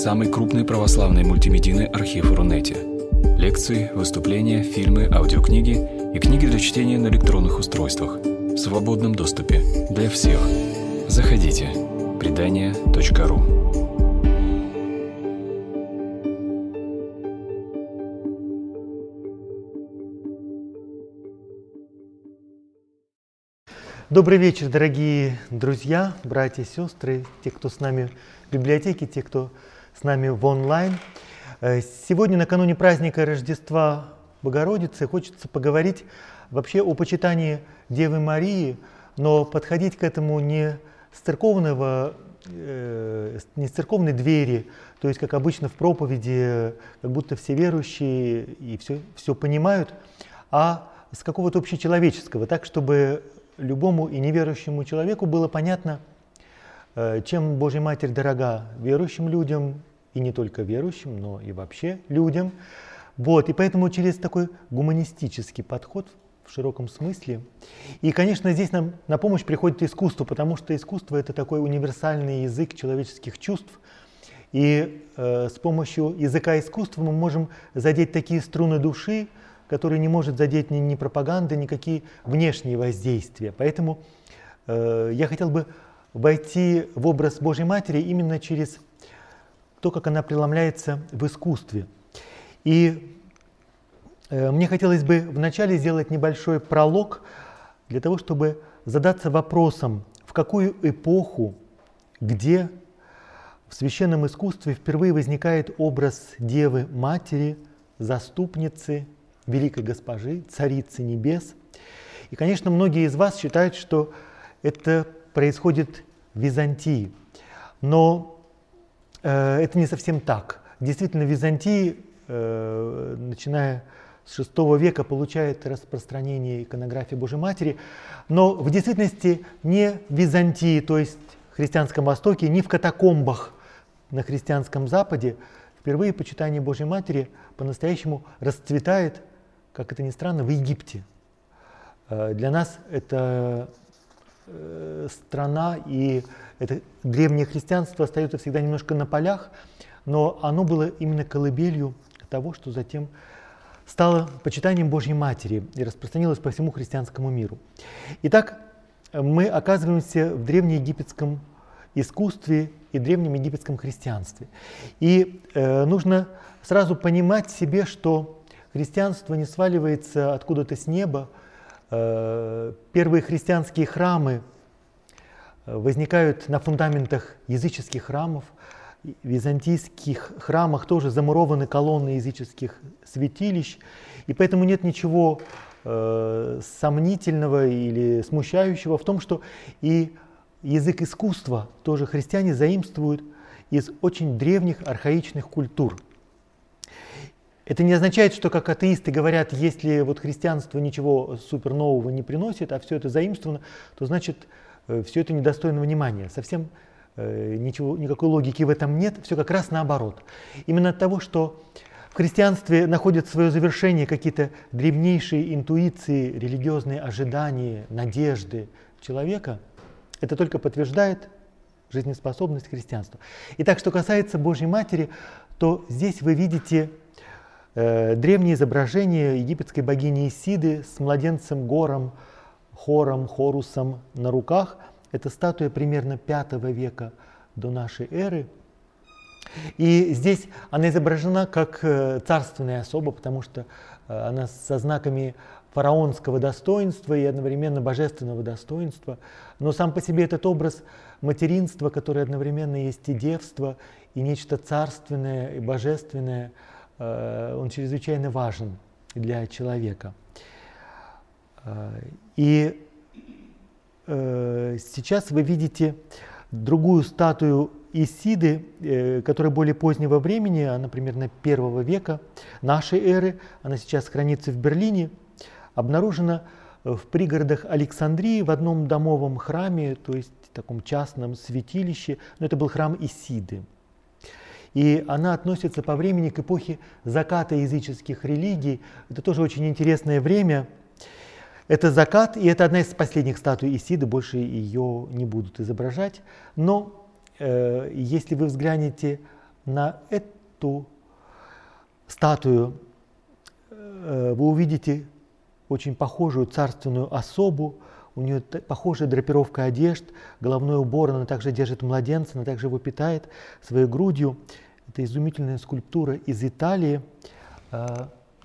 самый крупный православный мультимедийный архив Рунете. Лекции, выступления, фильмы, аудиокниги и книги для чтения на электронных устройствах в свободном доступе для всех. Заходите. Предания.ру Добрый вечер, дорогие друзья, братья и сестры, те, кто с нами в библиотеке, те, кто с нами в онлайн. Э, сегодня, накануне праздника Рождества Богородицы, хочется поговорить вообще о почитании Девы Марии, но подходить к этому не с церковного э, не с церковной двери, то есть, как обычно в проповеди, как будто все верующие и все, все понимают, а с какого-то общечеловеческого, так, чтобы любому и неверующему человеку было понятно, чем Божья Матерь дорога верующим людям, и не только верующим, но и вообще людям. Вот, и поэтому через такой гуманистический подход в широком смысле. И, конечно, здесь нам на помощь приходит искусство, потому что искусство это такой универсальный язык человеческих чувств. И э, с помощью языка искусства мы можем задеть такие струны души, который не может задеть ни, ни пропаганды, никакие внешние воздействия. Поэтому э, я хотел бы войти в образ Божьей Матери именно через то, как она преломляется в искусстве. И э, мне хотелось бы вначале сделать небольшой пролог для того, чтобы задаться вопросом, в какую эпоху, где в священном искусстве впервые возникает образ Девы Матери, заступницы, великой госпожи, царицы небес. И, конечно, многие из вас считают, что это происходит в Византии. Но э, это не совсем так. Действительно, в Византии, э, начиная с VI века, получает распространение иконографии Божьей Матери, но в действительности не в Византии, то есть в христианском Востоке, не в катакомбах на христианском Западе, впервые почитание Божьей Матери по-настоящему расцветает как это ни странно, в Египте. Э, для нас это страна и это древнее христианство остается всегда немножко на полях, но оно было именно колыбелью того, что затем стало почитанием Божьей Матери и распространилось по всему христианскому миру. Итак, мы оказываемся в древнеегипетском искусстве и древнем египетском христианстве. И э, нужно сразу понимать себе, что Христианство не сваливается откуда-то с неба. Э, первые христианские храмы э, возникают на фундаментах языческих храмов. В византийских храмах тоже замурованы колонны языческих святилищ. И поэтому нет ничего э, сомнительного или смущающего в том, что и язык искусства тоже христиане заимствуют из очень древних архаичных культур – это не означает, что как атеисты говорят, если вот христианство ничего супер нового не приносит, а все это заимствовано, то значит э, все это недостойно внимания. Совсем э, ничего, никакой логики в этом нет, все как раз наоборот. Именно от того, что в христианстве находят свое завершение какие-то древнейшие интуиции, религиозные ожидания, надежды человека, это только подтверждает жизнеспособность христианства. Итак, что касается Божьей Матери, то здесь вы видите Э, древнее изображение египетской богини Исиды с младенцем Гором, Хором, Хорусом на руках. Это статуя примерно V века до нашей эры. И здесь она изображена как э, царственная особа, потому что э, она со знаками фараонского достоинства и одновременно божественного достоинства. Но сам по себе этот образ материнства, которое одновременно есть и девство, и нечто царственное, и божественное – он чрезвычайно важен для человека. Э, и э, сейчас вы видите другую статую Исиды, которая более позднего времени, она примерно первого века нашей эры, она сейчас хранится в Берлине, обнаружена в пригородах Александрии в одном домовом храме, то есть таком частном святилище, но это был храм Исиды. И она относится по времени к эпохе заката языческих религий. Это тоже очень интересное время. Это закат, и это одна из последних статуй Исиды, больше ее не будут изображать. Но э, если вы взглянете на эту статую э, вы увидите очень похожую царственную особу, у нее похожая драпировка одежд, головной убор, она также держит младенца, она также его питает своей грудью. Это изумительная скульптура из Италии, э,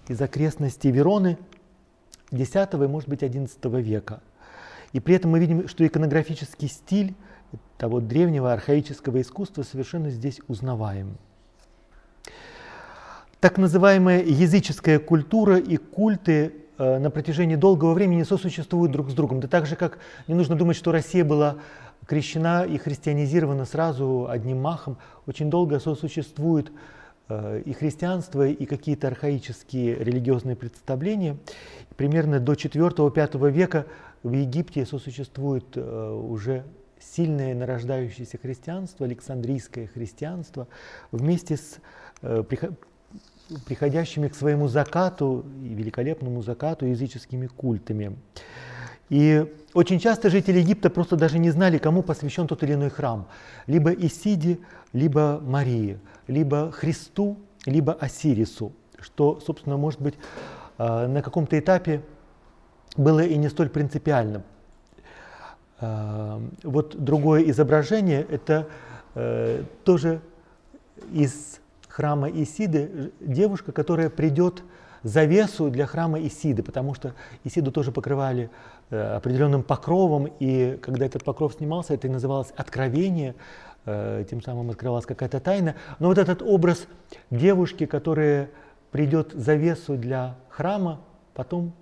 из окрестностей Вероны X и, может быть, XI века. И при этом мы видим, что иконографический стиль того древнего архаического искусства совершенно здесь узнаваем. Так называемая языческая культура и культы на протяжении долгого времени сосуществуют друг с другом. Да так же, как не нужно думать, что Россия была крещена и христианизирована сразу одним махом. Очень долго сосуществует э, и христианство, и какие-то архаические религиозные представления. Примерно до 4-5 века в Египте сосуществует э, уже сильное нарождающееся христианство, Александрийское христианство, вместе с э, приходящими к своему закату и великолепному закату языческими культами. И очень часто жители Египта просто даже не знали, кому посвящен тот или иной храм. Либо Исиде, либо Марии, либо Христу, либо Осирису, что, собственно, может быть, э, на каком-то этапе было и не столь принципиально. Вот другое изображение, это э, тоже из храма Исиды, девушка, которая придет завесу для храма Исиды, потому что Исиду тоже покрывали э, определенным покровом, и когда этот покров снимался, это и называлось откровение, э, тем самым открывалась какая-то тайна. Но вот этот образ девушки, которая придет завесу для храма, потом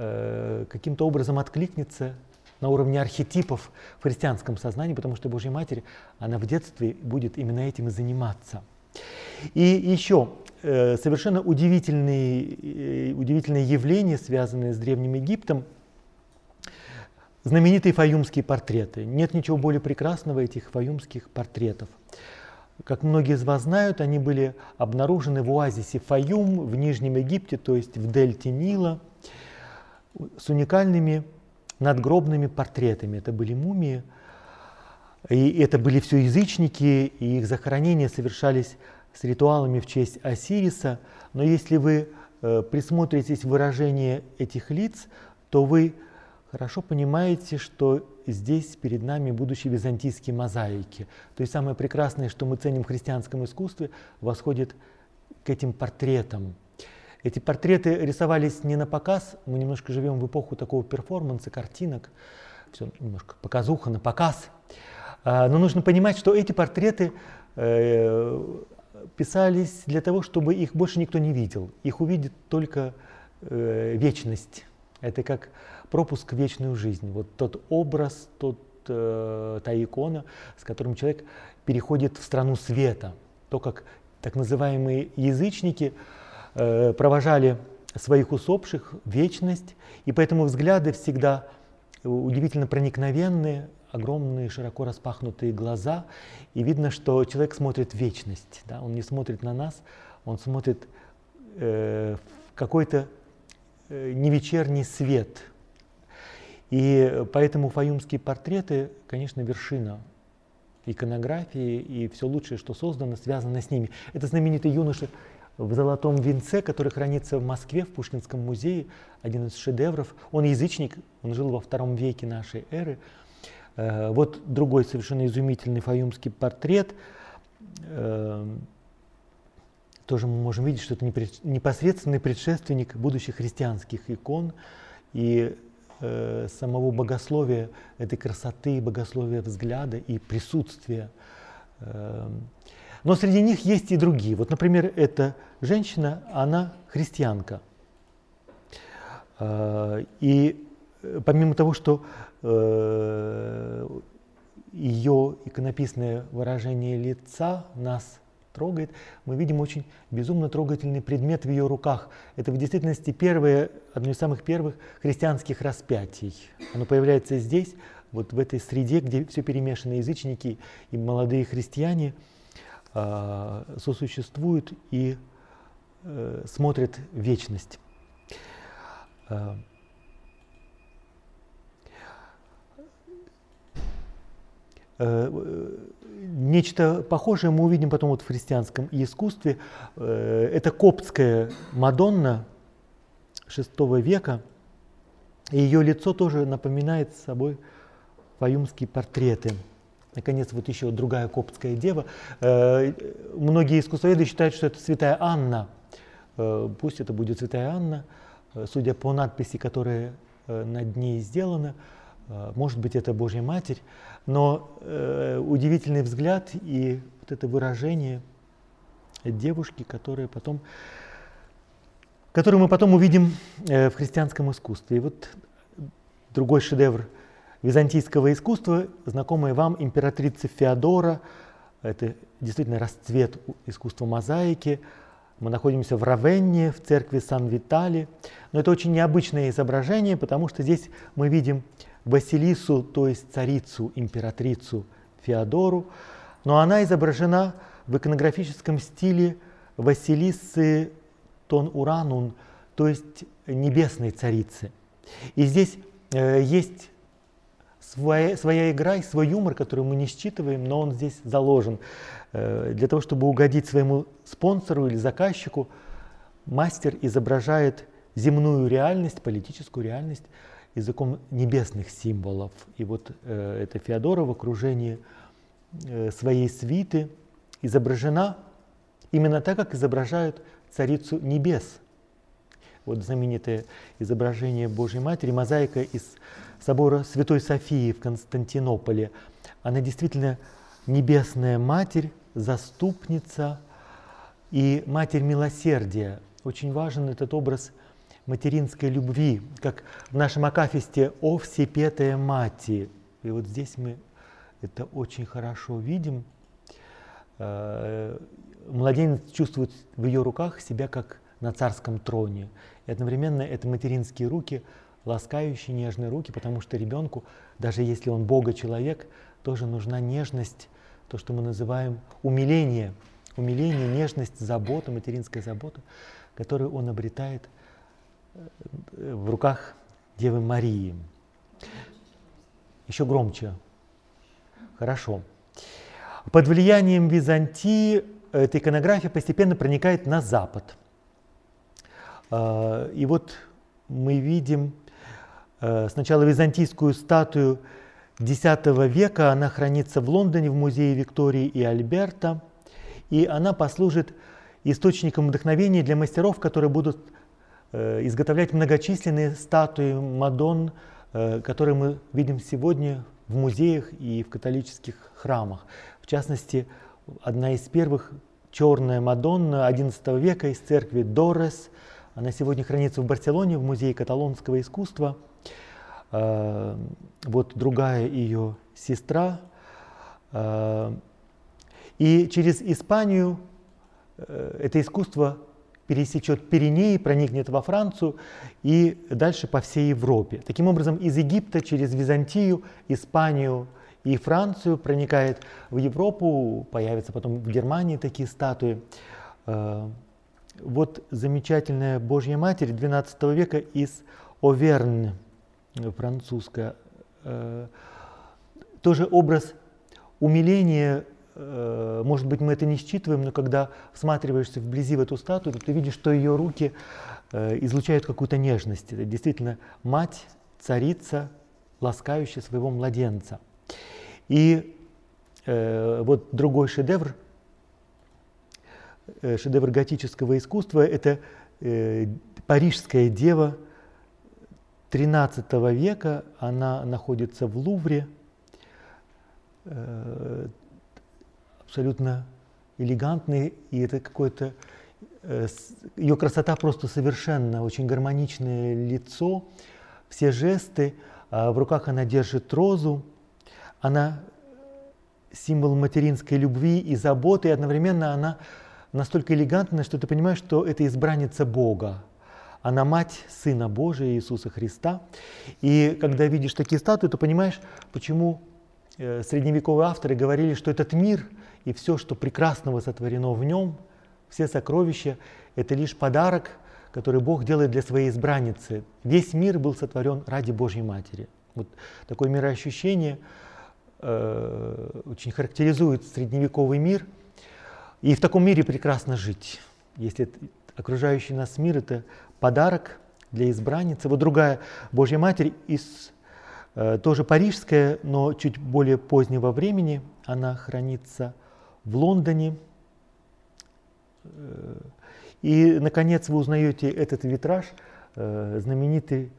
Э, каким-то образом откликнется на уровне архетипов в христианском сознании, потому что Божья Матерь, она в детстве будет именно этим и заниматься. И еще э, совершенно удивительные, э, удивительные явления, связанные с Древним Египтом, знаменитые фаюмские портреты. Нет ничего более прекрасного этих фаюмских портретов. Как многие из вас знают, они были обнаружены в оазисе Фаюм в Нижнем Египте, то есть в дельте Нила – с уникальными надгробными портретами. Это были мумии, и это были все язычники, и их захоронения совершались с ритуалами в честь Осириса. Но если вы э, присмотритесь в выражение этих лиц, то вы хорошо понимаете, что здесь перед нами будущие византийские мозаики. То есть самое прекрасное, что мы ценим в христианском искусстве, восходит к этим портретам. Эти портреты рисовались не на показ, мы немножко живем в эпоху такого перформанса, картинок, все немножко показуха на показ. А, но нужно понимать, что эти портреты э, писались для того, чтобы их больше никто не видел. Их увидит только э, вечность. Это как пропуск в вечную жизнь. Вот тот образ, тот, э, та икона, с которым человек переходит в страну света. То, как так называемые язычники провожали своих усопших вечность, и поэтому взгляды всегда удивительно проникновенные, огромные широко распахнутые глаза, и видно, что человек смотрит вечность, да? он не смотрит на нас, он смотрит э, в какой-то э, невечерний свет. И поэтому фаюмские портреты, конечно, вершина иконографии, и все лучшее, что создано, связано с ними. Это знаменитый юноша в золотом венце, который хранится в Москве, в Пушкинском музее, один из шедевров. Он язычник, он жил во втором веке нашей эры. Э, вот другой совершенно изумительный фаюмский портрет. Э, тоже мы можем видеть, что это непосредственный предшественник будущих христианских икон и э, самого богословия, этой красоты, богословия взгляда и присутствия. Но среди них есть и другие. Вот, например, эта женщина, она христианка. А, и э, помимо того, что э, ее иконописное выражение лица нас трогает, мы видим очень безумно трогательный предмет в ее руках. Это в действительности первое, одно из самых первых христианских распятий. Оно появляется здесь, вот в этой среде, где все перемешаны язычники и молодые христиане – э, сосуществуют и э, смотрят вечность. Нечто похожее мы увидим потом вот в христианском искусстве. Это коптская Мадонна VI века. И ее лицо тоже напоминает собой фаюмские портреты. Наконец, вот еще другая коптская дева. Э, многие искусствоведы считают, что это святая Анна. Э, пусть это будет святая Анна, э, судя по надписи, которая над ней сделана, может быть, это Божья Матерь, но удивительный взгляд и вот это выражение девушки, которая потом, которую мы потом увидим в христианском искусстве. И вот другой шедевр византийского искусства, знакомая вам императрица Феодора. Это действительно расцвет искусства мозаики. Мы находимся в Равенне, в церкви Сан-Витали. Но это очень необычное изображение, потому что здесь мы видим Василису, то есть царицу, императрицу Феодору. Но она изображена в иконографическом стиле Василисы Тон Уранун, то есть небесной царицы. И здесь э, есть своя, своя игра и свой юмор, который мы не считываем, но он здесь заложен. Э, для того, чтобы угодить своему спонсору или заказчику, мастер изображает земную реальность, политическую реальность языком небесных символов. И вот э, эта Феодора в окружении э, своей свиты изображена именно так, как изображают царицу небес. Вот знаменитое изображение Божьей Матери, мозаика из собора Святой Софии в Константинополе. Она действительно небесная Матерь, заступница и Матерь милосердия. Очень важен этот образ материнской любви, как в нашем акафисте «О всепетая Мати». И вот здесь мы это очень хорошо видим. Э, младенец чувствует в ее руках себя как на царском троне. И одновременно это материнские руки – ласкающие, нежные руки, потому что ребенку, даже если он Бога человек, тоже нужна нежность, то, что мы называем умиление, умиление, нежность, забота, материнская забота, которую он обретает в руках Девы Марии. Еще громче. Хорошо. Под влиянием Византии эта иконография постепенно проникает на Запад. А, и вот мы видим Э, сначала византийскую статую X века, она хранится в Лондоне в музее Виктории и Альберта, и она послужит источником вдохновения для мастеров, которые будут изготовлять многочисленные статуи Мадон, э, которые мы видим сегодня в музеях и в католических храмах. В частности, одна из первых черная Мадонна XI века из церкви Дорес. Она сегодня хранится в Барселоне в музее каталонского искусства – Э, вот другая ее сестра. Э, и через Испанию э, это искусство пересечет Пиренеи, проникнет во Францию и дальше по всей Европе. Таким образом, из Египта через Византию, Испанию и Францию проникает в Европу, появятся потом в Германии такие статуи. Вот замечательная Божья Матерь XII века из Овернь французская, э, тоже образ умиления, э, может быть, мы это не считываем, но когда всматриваешься вблизи в эту статую, то ты видишь, что ее руки э, излучают какую-то нежность. Это действительно мать, царица, ласкающая своего младенца. И э, вот другой шедевр, э, шедевр готического искусства, это э, парижская дева – XIII века она находится в Лувре, э, абсолютно элегантный, и это какое-то э, ее красота просто совершенно, очень гармоничное лицо, все жесты, а в руках она держит розу, она символ материнской любви и заботы, и одновременно она настолько элегантна, что ты понимаешь, что это избранница Бога, она мать Сына Божия Иисуса Христа. И когда видишь такие статуи, то понимаешь, почему э, средневековые авторы говорили, что этот мир и все, что прекрасного сотворено в нем, все сокровища, это лишь подарок, который Бог делает для своей избранницы. Весь мир был сотворен ради Божьей Матери. Вот такое мироощущение э, очень характеризует средневековый мир. И в таком мире прекрасно жить. Если окружающий нас мир – это подарок для избранницы. Вот другая Божья Матерь из э, тоже парижская, но чуть более позднего времени. Она хранится в Лондоне. Э, и, наконец, вы узнаете этот витраж, э, знаменитый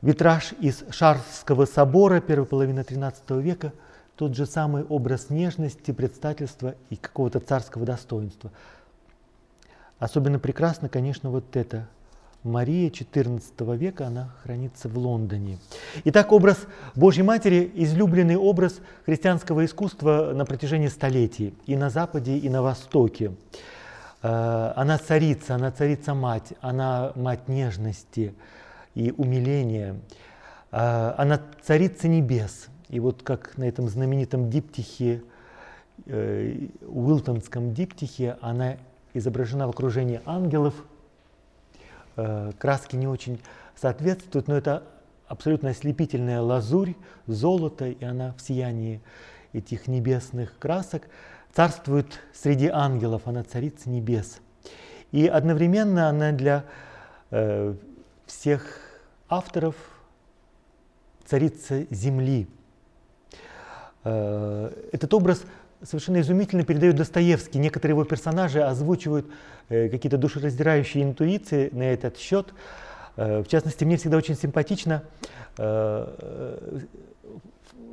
витраж из Шарского собора первой половины XIII века, тот же самый образ нежности, предстательства и какого-то царского достоинства. Особенно прекрасно, конечно, вот это Мария XIV века, она хранится в Лондоне. Итак, образ Божьей Матери – излюбленный образ христианского искусства на протяжении столетий и на Западе, и на Востоке. Э, она царица, она царица-мать, она мать нежности и умиления. Э, она царица небес. И вот как на этом знаменитом диптихе, э, Уилтонском диптихе, она изображена в окружении ангелов – краски не очень соответствуют, но это абсолютно ослепительная лазурь, золото, и она в сиянии этих небесных красок царствует среди ангелов, она царица небес. И одновременно она для э, всех авторов царица земли. Э, этот образ совершенно изумительно передает Достоевский. Некоторые его персонажи озвучивают э, какие-то душераздирающие интуиции на этот счет. Э, в частности, мне всегда очень симпатична э,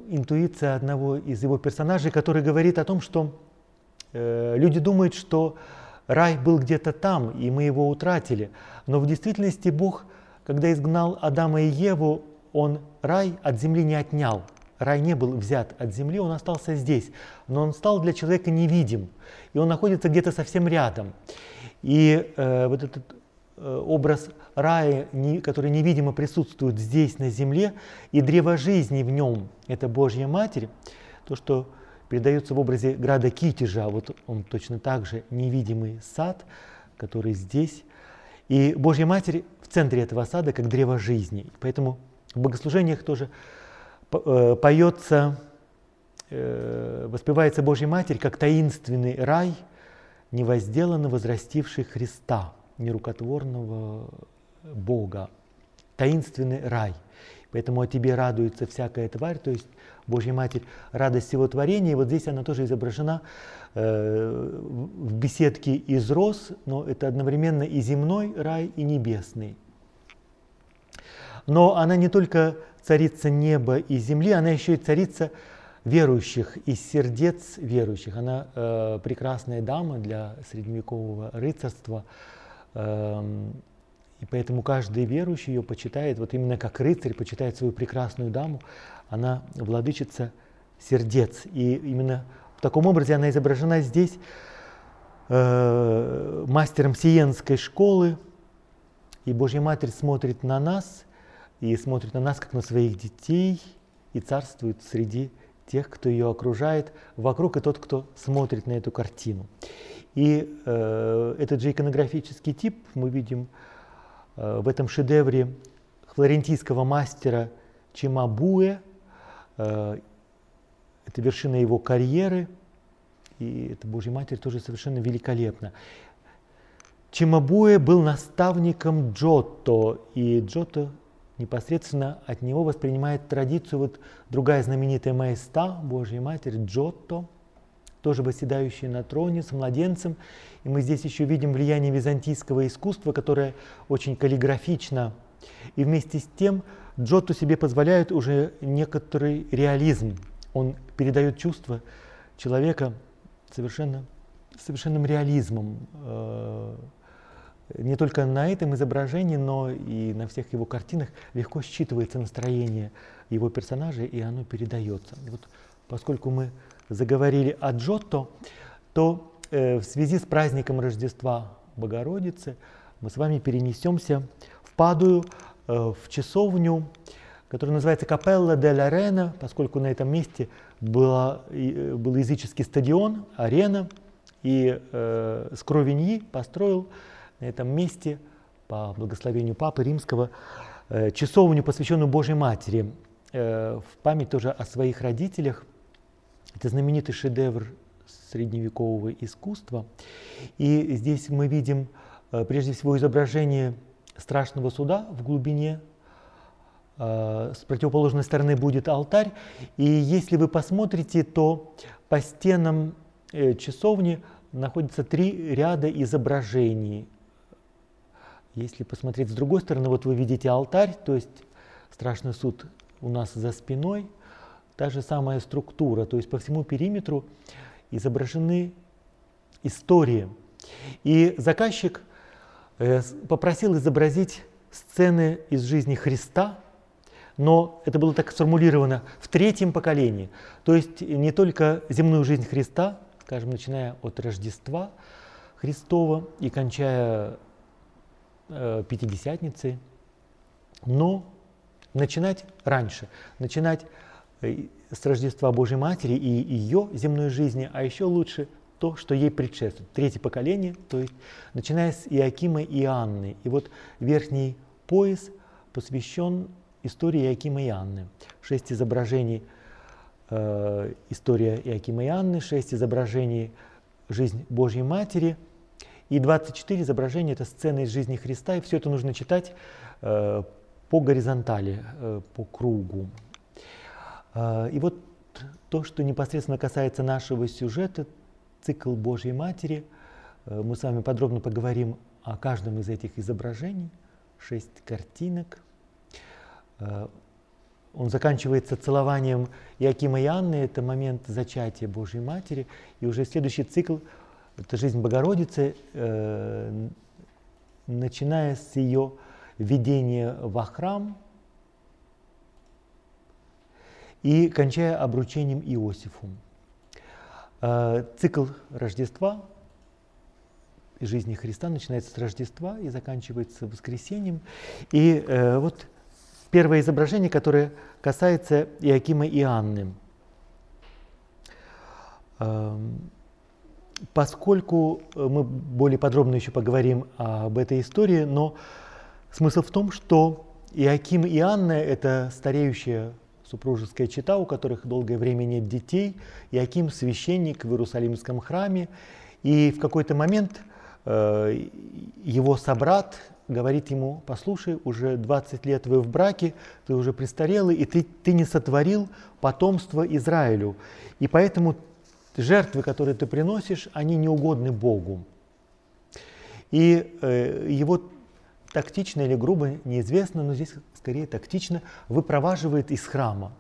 интуиция одного из его персонажей, который говорит о том, что люди думают, что рай был где-то там, и мы его утратили. Но в действительности Бог, когда изгнал Адама и Еву, он рай от земли не отнял – Рай не был взят от земли, он остался здесь, но он стал для человека невидим, и он находится где-то совсем рядом. И э, вот этот э, образ рая, не, который невидимо присутствует здесь, на земле, и древо жизни в нем, это Божья Матерь, то, что передается в образе града Китежа, вот он точно так же невидимый сад, который здесь. И Божья Матерь в центре этого сада, как древо жизни. Поэтому в богослужениях тоже поется, э, воспевается Божья Матерь как таинственный рай, невозделанно возрастивший Христа, нерукотворного Бога, таинственный рай. Поэтому о тебе радуется всякая тварь, то есть Божья Матерь, радость всего творения. И вот здесь она тоже изображена э, в беседке из роз, но это одновременно и земной рай, и небесный. Но она не только царица неба и земли, она еще и царица верующих, из сердец верующих. Она э, прекрасная дама для средневекового рыцарства, э, и поэтому каждый верующий ее почитает, вот именно как рыцарь почитает свою прекрасную даму, она владычица сердец. И именно в таком образе она изображена здесь э, мастером Сиенской школы, и Божья Матерь смотрит на нас – и смотрит на нас, как на своих детей, и царствует среди тех, кто ее окружает, вокруг и тот, кто смотрит на эту картину. И э, этот же иконографический тип мы видим э, в этом шедевре флорентийского мастера Чимабуэ. Э, это вершина его карьеры, и эта Божья Матерь тоже совершенно великолепна. Чимабуэ был наставником Джотто, и Джотто непосредственно от него воспринимает традицию вот другая знаменитая маэста, Божья Матерь, Джотто, тоже восседающая на троне с младенцем. И мы здесь еще видим влияние византийского искусства, которое очень каллиграфично. И вместе с тем Джотто себе позволяет уже некоторый реализм. Он передает чувство человека совершенно, совершенным реализмом. Э, не только на этом изображении, но и на всех его картинах легко считывается настроение его персонажей, и оно передается. Вот поскольку мы заговорили о Джотто, то э, в связи с праздником Рождества Богородицы мы с вами перенесемся в Падую, э, в часовню, которая называется Капелла де ла Рена, поскольку на этом месте была, э, был языческий стадион, арена, и э, Скровиньи построил на этом месте по благословению Папы Римского э, часовню, посвященную Божьей Матери. э, в память тоже о своих родителях. Это знаменитый шедевр средневекового искусства. И здесь мы видим э, прежде всего изображение страшного суда в глубине. С противоположной стороны будет алтарь. И если вы посмотрите, то по стенам часовни находятся три ряда изображений. Если посмотреть с другой стороны, вот вы видите алтарь, то есть страшный суд у нас за спиной, та же самая структура, то есть по всему периметру изображены истории. И заказчик э, попросил изобразить сцены из жизни Христа, но это было так сформулировано в третьем поколении. То есть не только земную жизнь Христа, скажем, начиная от Рождества Христова и кончая э, Пятидесятницей, но начинать раньше, начинать э, с Рождества Божьей Матери и ее земной жизни, а еще лучше то, что ей предшествует. Третье поколение, то есть начиная с Иакима и Анны. И вот верхний пояс посвящен истории Иакима и Анны. Шесть изображений э, история Иакима и Анны, шесть изображений жизнь Божьей Матери и 24 изображения это сцены из жизни Христа. И все это нужно читать э, по горизонтали, э, по кругу. А, и вот то, что непосредственно касается нашего сюжета, цикл Божьей Матери, э, мы с вами подробно поговорим о каждом из этих изображений, шесть картинок. Э, он заканчивается целованием Иакима и Анны, это момент зачатия Божьей Матери, и уже следующий цикл – это жизнь Богородицы, э, начиная с ее введения во храм – и кончая обручением Иосифу. Э, цикл Рождества жизни Христа начинается с Рождества и заканчивается воскресением. И э, вот первое изображение, которое касается Иакима и Анны. Эм, поскольку мы более подробно еще поговорим об этой истории, но смысл в том, что Иаким и Анна – это стареющая супружеская чита, у которых долгое время нет детей. Иаким священник в Иерусалимском храме. И в какой-то момент э, его собрат говорит ему, послушай, уже 20 лет вы в браке, ты уже престарелый, и ты, ты не сотворил потомство Израилю. И поэтому жертвы, которые ты приносишь, они не угодны Богу. И э, его тактично или грубо, неизвестно, но здесь скорее тактично, выпроваживает из храма.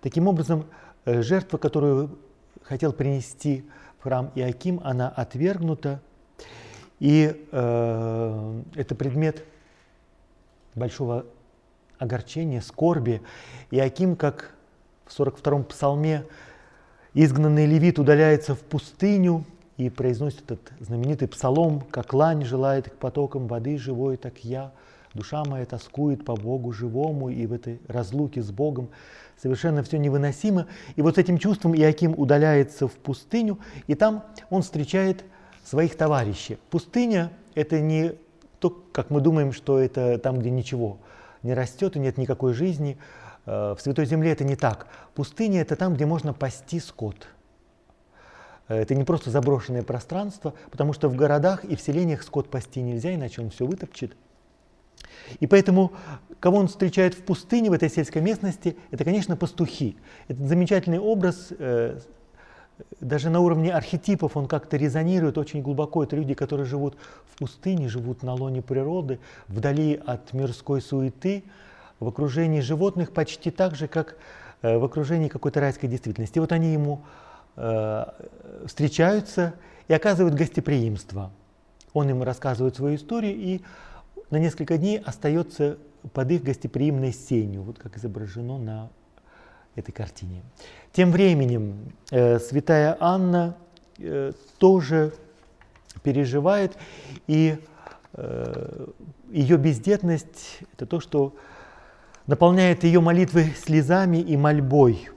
Таким образом, э, жертва, которую хотел принести в храм Иаким, она отвергнута, и э, это предмет большого огорчения, скорби. Иаким, как в 42-м псалме, изгнанный левит удаляется в пустыню и произносит этот знаменитый псалом, как лань желает к потокам воды живой, так я – Душа моя тоскует по Богу живому, и в этой разлуке с Богом совершенно все невыносимо. И вот с этим чувством Иаким удаляется в пустыню, и там он встречает своих товарищей. Пустыня – это не то, как мы думаем, что это там, где ничего не растет и нет никакой жизни. Э, в Святой Земле это не так. Пустыня – это там, где можно пасти скот. Э, это не просто заброшенное пространство, потому что в городах и в селениях скот пасти нельзя, иначе он все вытопчет. И поэтому, кого он встречает в пустыне, в этой сельской местности, это, конечно, пастухи. Это замечательный образ, э, даже на уровне архетипов он как-то резонирует очень глубоко. Это люди, которые живут в пустыне, живут на лоне природы, вдали от мирской суеты, в окружении животных почти так же, как э, в окружении какой-то райской действительности. Вот они ему э, встречаются и оказывают гостеприимство. Он им рассказывает свою историю, и на несколько дней остается под их гостеприимной сенью, вот как изображено на этой картине. Тем временем э, святая Анна э, тоже переживает, и э, ее бездетность – это то, что наполняет ее молитвы слезами и мольбой.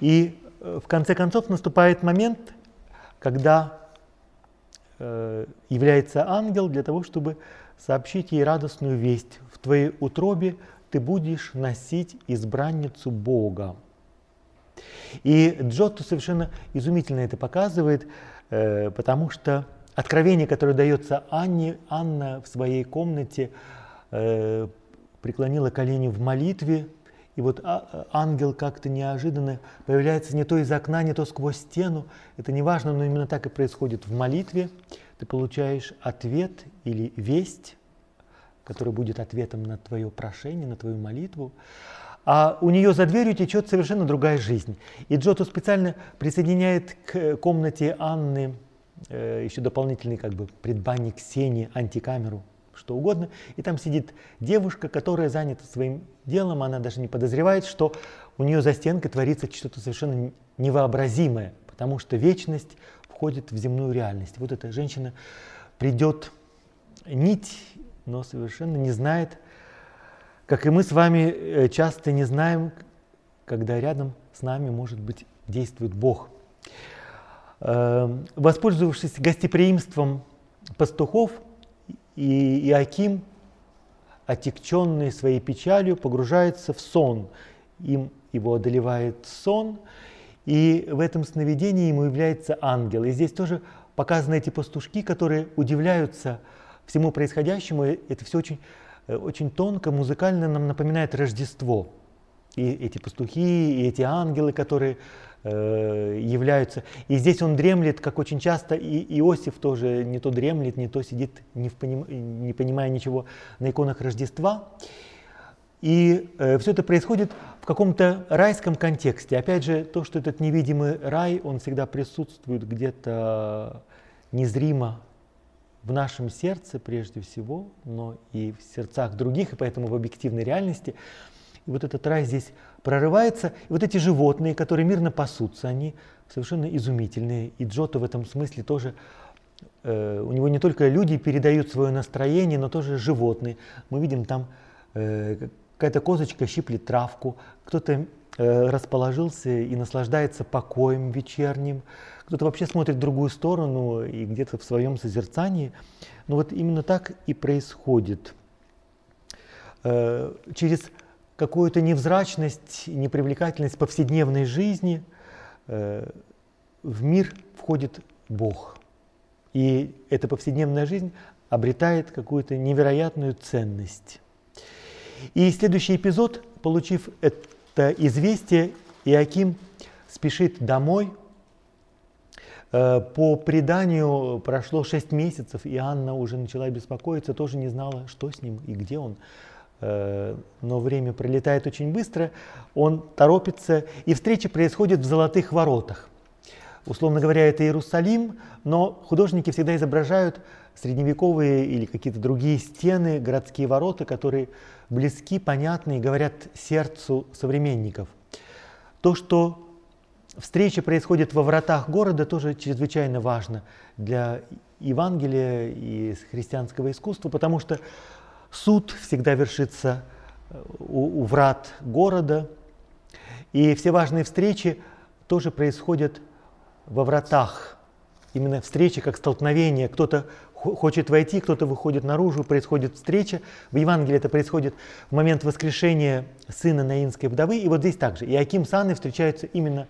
И э, в конце концов наступает момент, когда э, является ангел для того, чтобы сообщить ей радостную весть. В твоей утробе ты будешь носить избранницу Бога. И Джотто совершенно изумительно это показывает, э, потому что откровение, которое дается Анне, Анна в своей комнате э, преклонила колени в молитве, и вот а, ангел как-то неожиданно появляется не то из окна, не то сквозь стену. Это не важно, но именно так и происходит в молитве. Ты получаешь ответ или весть, который будет ответом на твое прошение, на твою молитву. А у нее за дверью течет совершенно другая жизнь. И Джоту специально присоединяет к комнате Анны э, еще дополнительный как бы предбанник Сени, антикамеру что угодно. И там сидит девушка, которая занята своим делом, она даже не подозревает, что у нее за стенкой творится что-то совершенно невообразимое, потому что вечность входит в земную реальность. Вот эта женщина придет нить, но совершенно не знает, как и мы с вами э, часто не знаем, когда рядом с нами, может быть, действует Бог. Эм, воспользовавшись гостеприимством пастухов, и Иаким, отекченный своей печалью, погружается в сон. Им его одолевает сон, и в этом сновидении ему является ангел. И здесь тоже показаны эти пастушки, которые удивляются всему происходящему. Это все очень, очень тонко, музыкально нам напоминает Рождество. И эти пастухи, и эти ангелы, которые Э, являются. И здесь он дремлет, как очень часто и Иосиф тоже не то дремлет, не то сидит, не, поним... не понимая ничего на иконах Рождества. И э, все это происходит в каком-то райском контексте. Опять же, то, что этот невидимый рай, он всегда присутствует где-то незримо в нашем сердце прежде всего, но и в сердцах других, и поэтому в объективной реальности. И вот этот рай здесь прорывается. И вот эти животные, которые мирно пасутся, они совершенно изумительные. И Джото в этом смысле тоже, э, у него не только люди передают свое настроение, но тоже животные. Мы видим там э, какая-то козочка щиплет травку, кто-то э, расположился и наслаждается покоем вечерним, кто-то вообще смотрит в другую сторону и где-то в своем созерцании. Но вот именно так и происходит. Э, через какую-то невзрачность, непривлекательность повседневной жизни, э, в мир входит Бог. И эта повседневная жизнь обретает какую-то невероятную ценность. И следующий эпизод, получив это известие, Иаким спешит домой. Э, по преданию прошло шесть месяцев, и Анна уже начала беспокоиться, тоже не знала, что с ним и где он. Э, но время пролетает очень быстро, он торопится, и встреча происходит в Золотых Воротах. Условно говоря, это Иерусалим, но художники всегда изображают средневековые или какие-то другие стены, городские ворота, которые близки, понятны и говорят сердцу современников. То, что встреча происходит во вратах города, тоже чрезвычайно важно для Евангелия и христианского искусства, потому что Суд всегда вершится э, у, у врат города, и все важные встречи тоже происходят во вратах. Именно встречи как столкновение. Кто-то хочет войти, кто-то выходит наружу, происходит встреча. В Евангелии это происходит в момент воскрешения сына Наинской вдовы. И вот здесь также. Иаким с Анной встречаются именно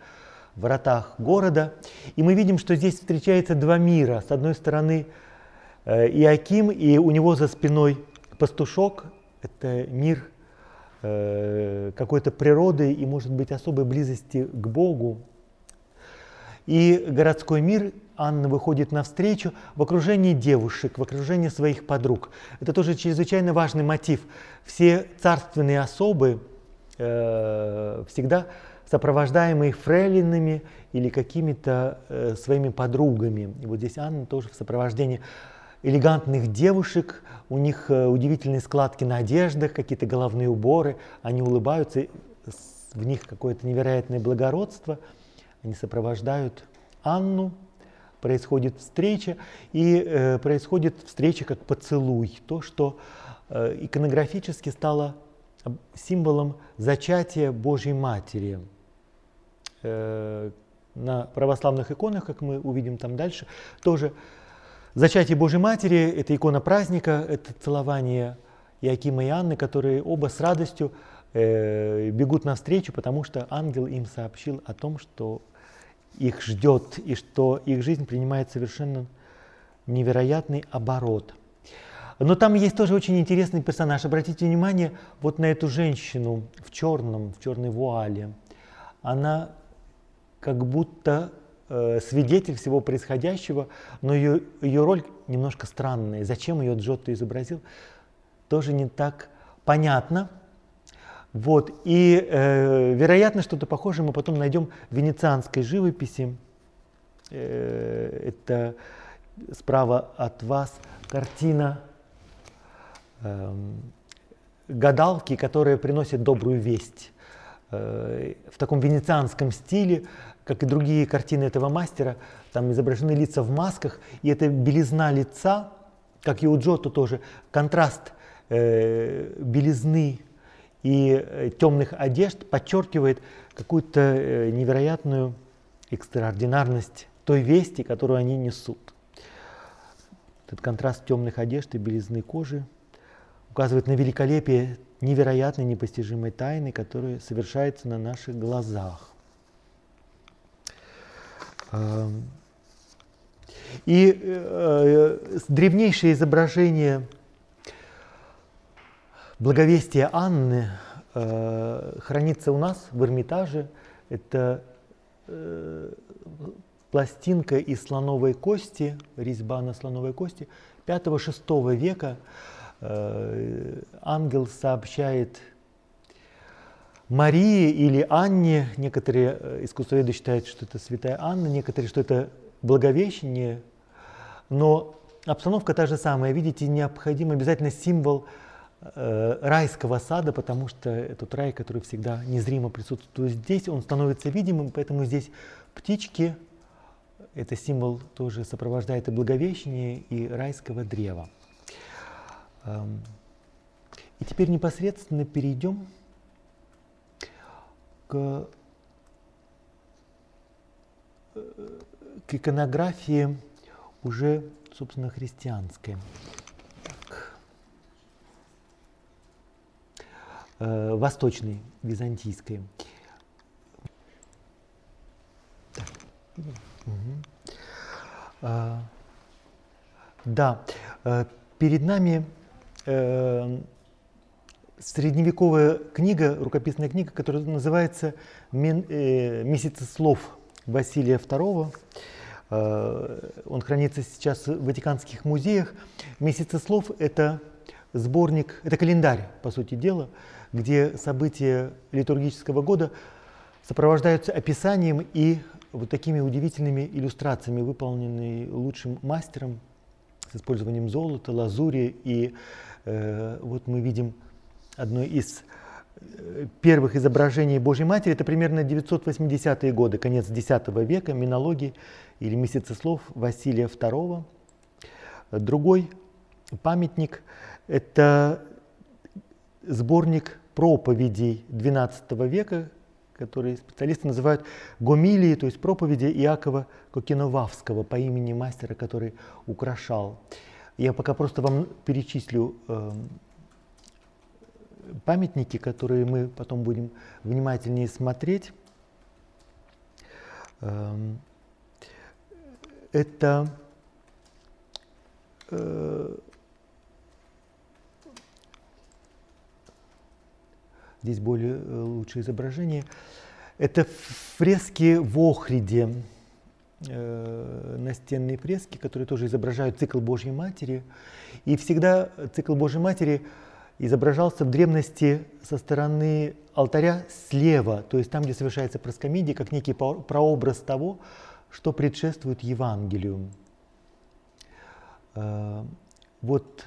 в вратах города. И мы видим, что здесь встречается два мира. С одной стороны э, Иаким, и у него за спиной Пастушок – это мир э, какой-то природы и, может быть, особой близости к Богу. И городской мир Анна выходит навстречу в окружении девушек, в окружении своих подруг. Это тоже чрезвычайно важный мотив. Все царственные особы э, всегда сопровождаемые фрейлинами или какими-то э, своими подругами. И вот здесь Анна тоже в сопровождении элегантных девушек, у них э, удивительные складки на одеждах, какие-то головные уборы, они улыбаются, в них какое-то невероятное благородство, они сопровождают Анну, происходит встреча, и э, происходит встреча как поцелуй, то, что э, иконографически стало символом зачатия Божьей Матери. Э, на православных иконах, как мы увидим там дальше, тоже Зачатие Божьей Матери – это икона праздника, это целование Иакима и Анны, которые оба с радостью э, бегут навстречу, потому что ангел им сообщил о том, что их ждет и что их жизнь принимает совершенно невероятный оборот. Но там есть тоже очень интересный персонаж. Обратите внимание вот на эту женщину в черном, в черной вуале. Она как будто свидетель всего происходящего, но ее, ее роль немножко странная. Зачем ее Джотто изобразил, тоже не так понятно. Вот. И, э, вероятно, что-то похожее мы потом найдем в венецианской живописи. Э, это справа от вас картина э, гадалки, которая приносит добрую весть. Э, в таком венецианском стиле, как и другие картины этого мастера, там изображены лица в масках, и эта белизна лица, как и у Джотто тоже, контраст э, белизны и э, темных одежд подчеркивает какую-то э, невероятную экстраординарность той вести, которую они несут. Этот контраст темных одежд и белизны кожи указывает на великолепие невероятной, непостижимой тайны, которая совершается на наших глазах. И э, древнейшее изображение благовестия Анны э, хранится у нас в Эрмитаже. Это э, пластинка из слоновой кости, резьба на слоновой кости 5-6 века. Э, ангел сообщает Марии или Анне, некоторые э, искусствоведы считают, что это святая Анна, некоторые, что это Благовещение, но обстановка та же самая. Видите, необходим обязательно символ э, райского сада, потому что этот рай, который всегда незримо присутствует здесь, он становится видимым, поэтому здесь птички, это символ тоже сопровождает и Благовещение, и райского древа. Эм, и теперь непосредственно перейдем к, к иконографии уже, собственно, христианской. Э, восточной, византийской. Так. Угу. А, да, э, перед нами э, средневековая книга, рукописная книга, которая называется э, «Месяцеслов Василия II». Э, он хранится сейчас в Ватиканских музеях. «Месяцеслов» — это сборник, это календарь, по сути дела, где события литургического года сопровождаются описанием и вот такими удивительными иллюстрациями, выполненными лучшим мастером с использованием золота, лазури. И э, вот мы видим одно из э, первых изображений Божьей Матери, это примерно 980-е годы, конец X века, минологии или месяцеслов Василия II. Другой памятник – это сборник проповедей XII века, который специалисты называют гомилии, то есть проповеди Иакова Кокиновавского по имени мастера, который украшал. Я пока просто вам перечислю э, памятники, которые мы потом будем внимательнее смотреть. Эм, это э, здесь более э, лучшее изображение. Это фрески в Охриде, э, настенные фрески, которые тоже изображают цикл Божьей Матери. И всегда цикл Божьей Матери изображался в древности со стороны алтаря слева, то есть там, где совершается проскомидия, как некий прообраз того, что предшествует Евангелию. Э, вот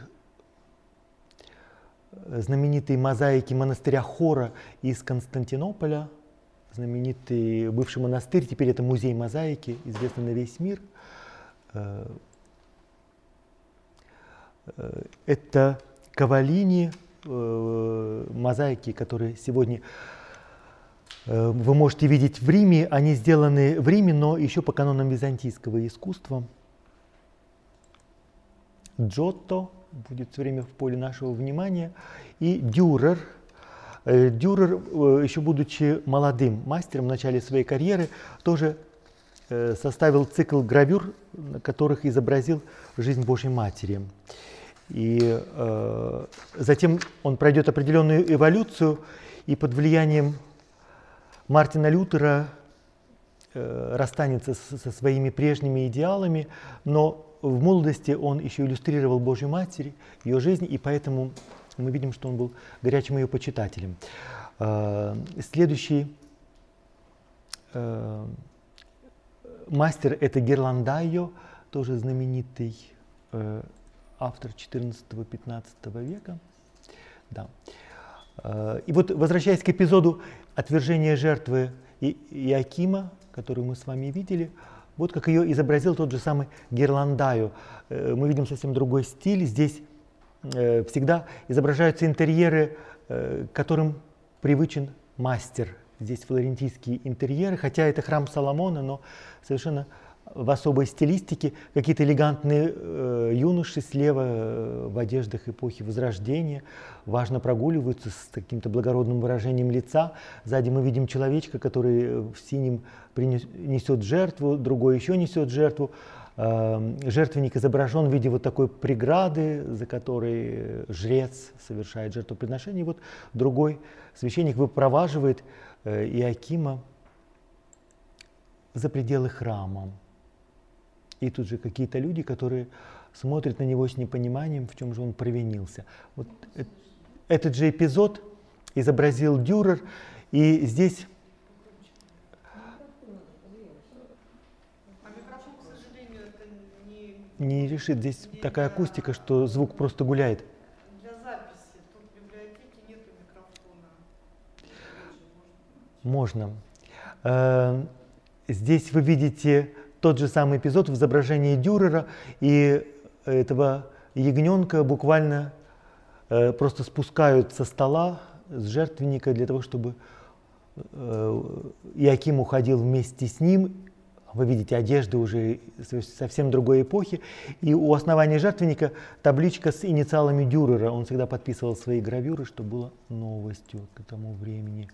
знаменитые мозаики монастыря Хора из Константинополя, знаменитый бывший монастырь, теперь это музей мозаики, известный на весь мир. Э, э, это Кавалини, э, мозаики, которые сегодня вы можете видеть в Риме. Они сделаны в Риме, но еще по канонам византийского искусства. Джотто – будет все время в поле нашего внимания. И Дюрер. Э, Дюрер, э, еще будучи молодым мастером в начале своей карьеры, тоже э, составил цикл гравюр, на которых изобразил жизнь Божьей Матери. И э, затем он пройдет определенную эволюцию, и под влиянием Мартина Лютера э, расстанется со, со своими прежними идеалами, но в молодости он еще иллюстрировал Божью Матерь, ее жизнь, и поэтому мы видим, что он был горячим ее почитателем. Э, следующий э, мастер – это Герландайо, тоже знаменитый э, автор 14-15 века. Да. Э, и вот возвращаясь к эпизоду отвержения жертвы Иакима, которую мы с вами видели, вот как ее изобразил тот же самый Герландаю. Э, мы видим совсем другой стиль. Здесь э, всегда изображаются интерьеры, которым привычен мастер. Здесь флорентийские интерьеры, хотя это храм Соломона, но совершенно в особой стилистике, какие-то элегантные э, юноши слева э, в одеждах эпохи Возрождения, важно прогуливаются с каким-то благородным выражением лица. Сзади мы видим человечка, который в синем принес, несет жертву, другой еще несет жертву. Э, жертвенник изображен в виде вот такой преграды, за которой жрец совершает жертвоприношение. И вот другой священник выпроваживает э, Иакима за пределы храма. И тут же какие-то люди, которые смотрят на него с непониманием, в чем же он провинился. Вот этот же эпизод изобразил Дюрер, и здесь не решит. Здесь не такая акустика, что звук просто гуляет. Для записи. Тут в библиотеке нет микрофона. Можно. Э, здесь вы видите тот же самый эпизод в изображении Дюрера, и этого ягненка буквально э, просто спускают со стола, с жертвенника для того, чтобы э, Иаким уходил вместе с ним. Вы видите, одежды уже совсем другой эпохи. И у основания жертвенника табличка с инициалами Дюрера. Он всегда подписывал свои гравюры, что было новостью к тому времени.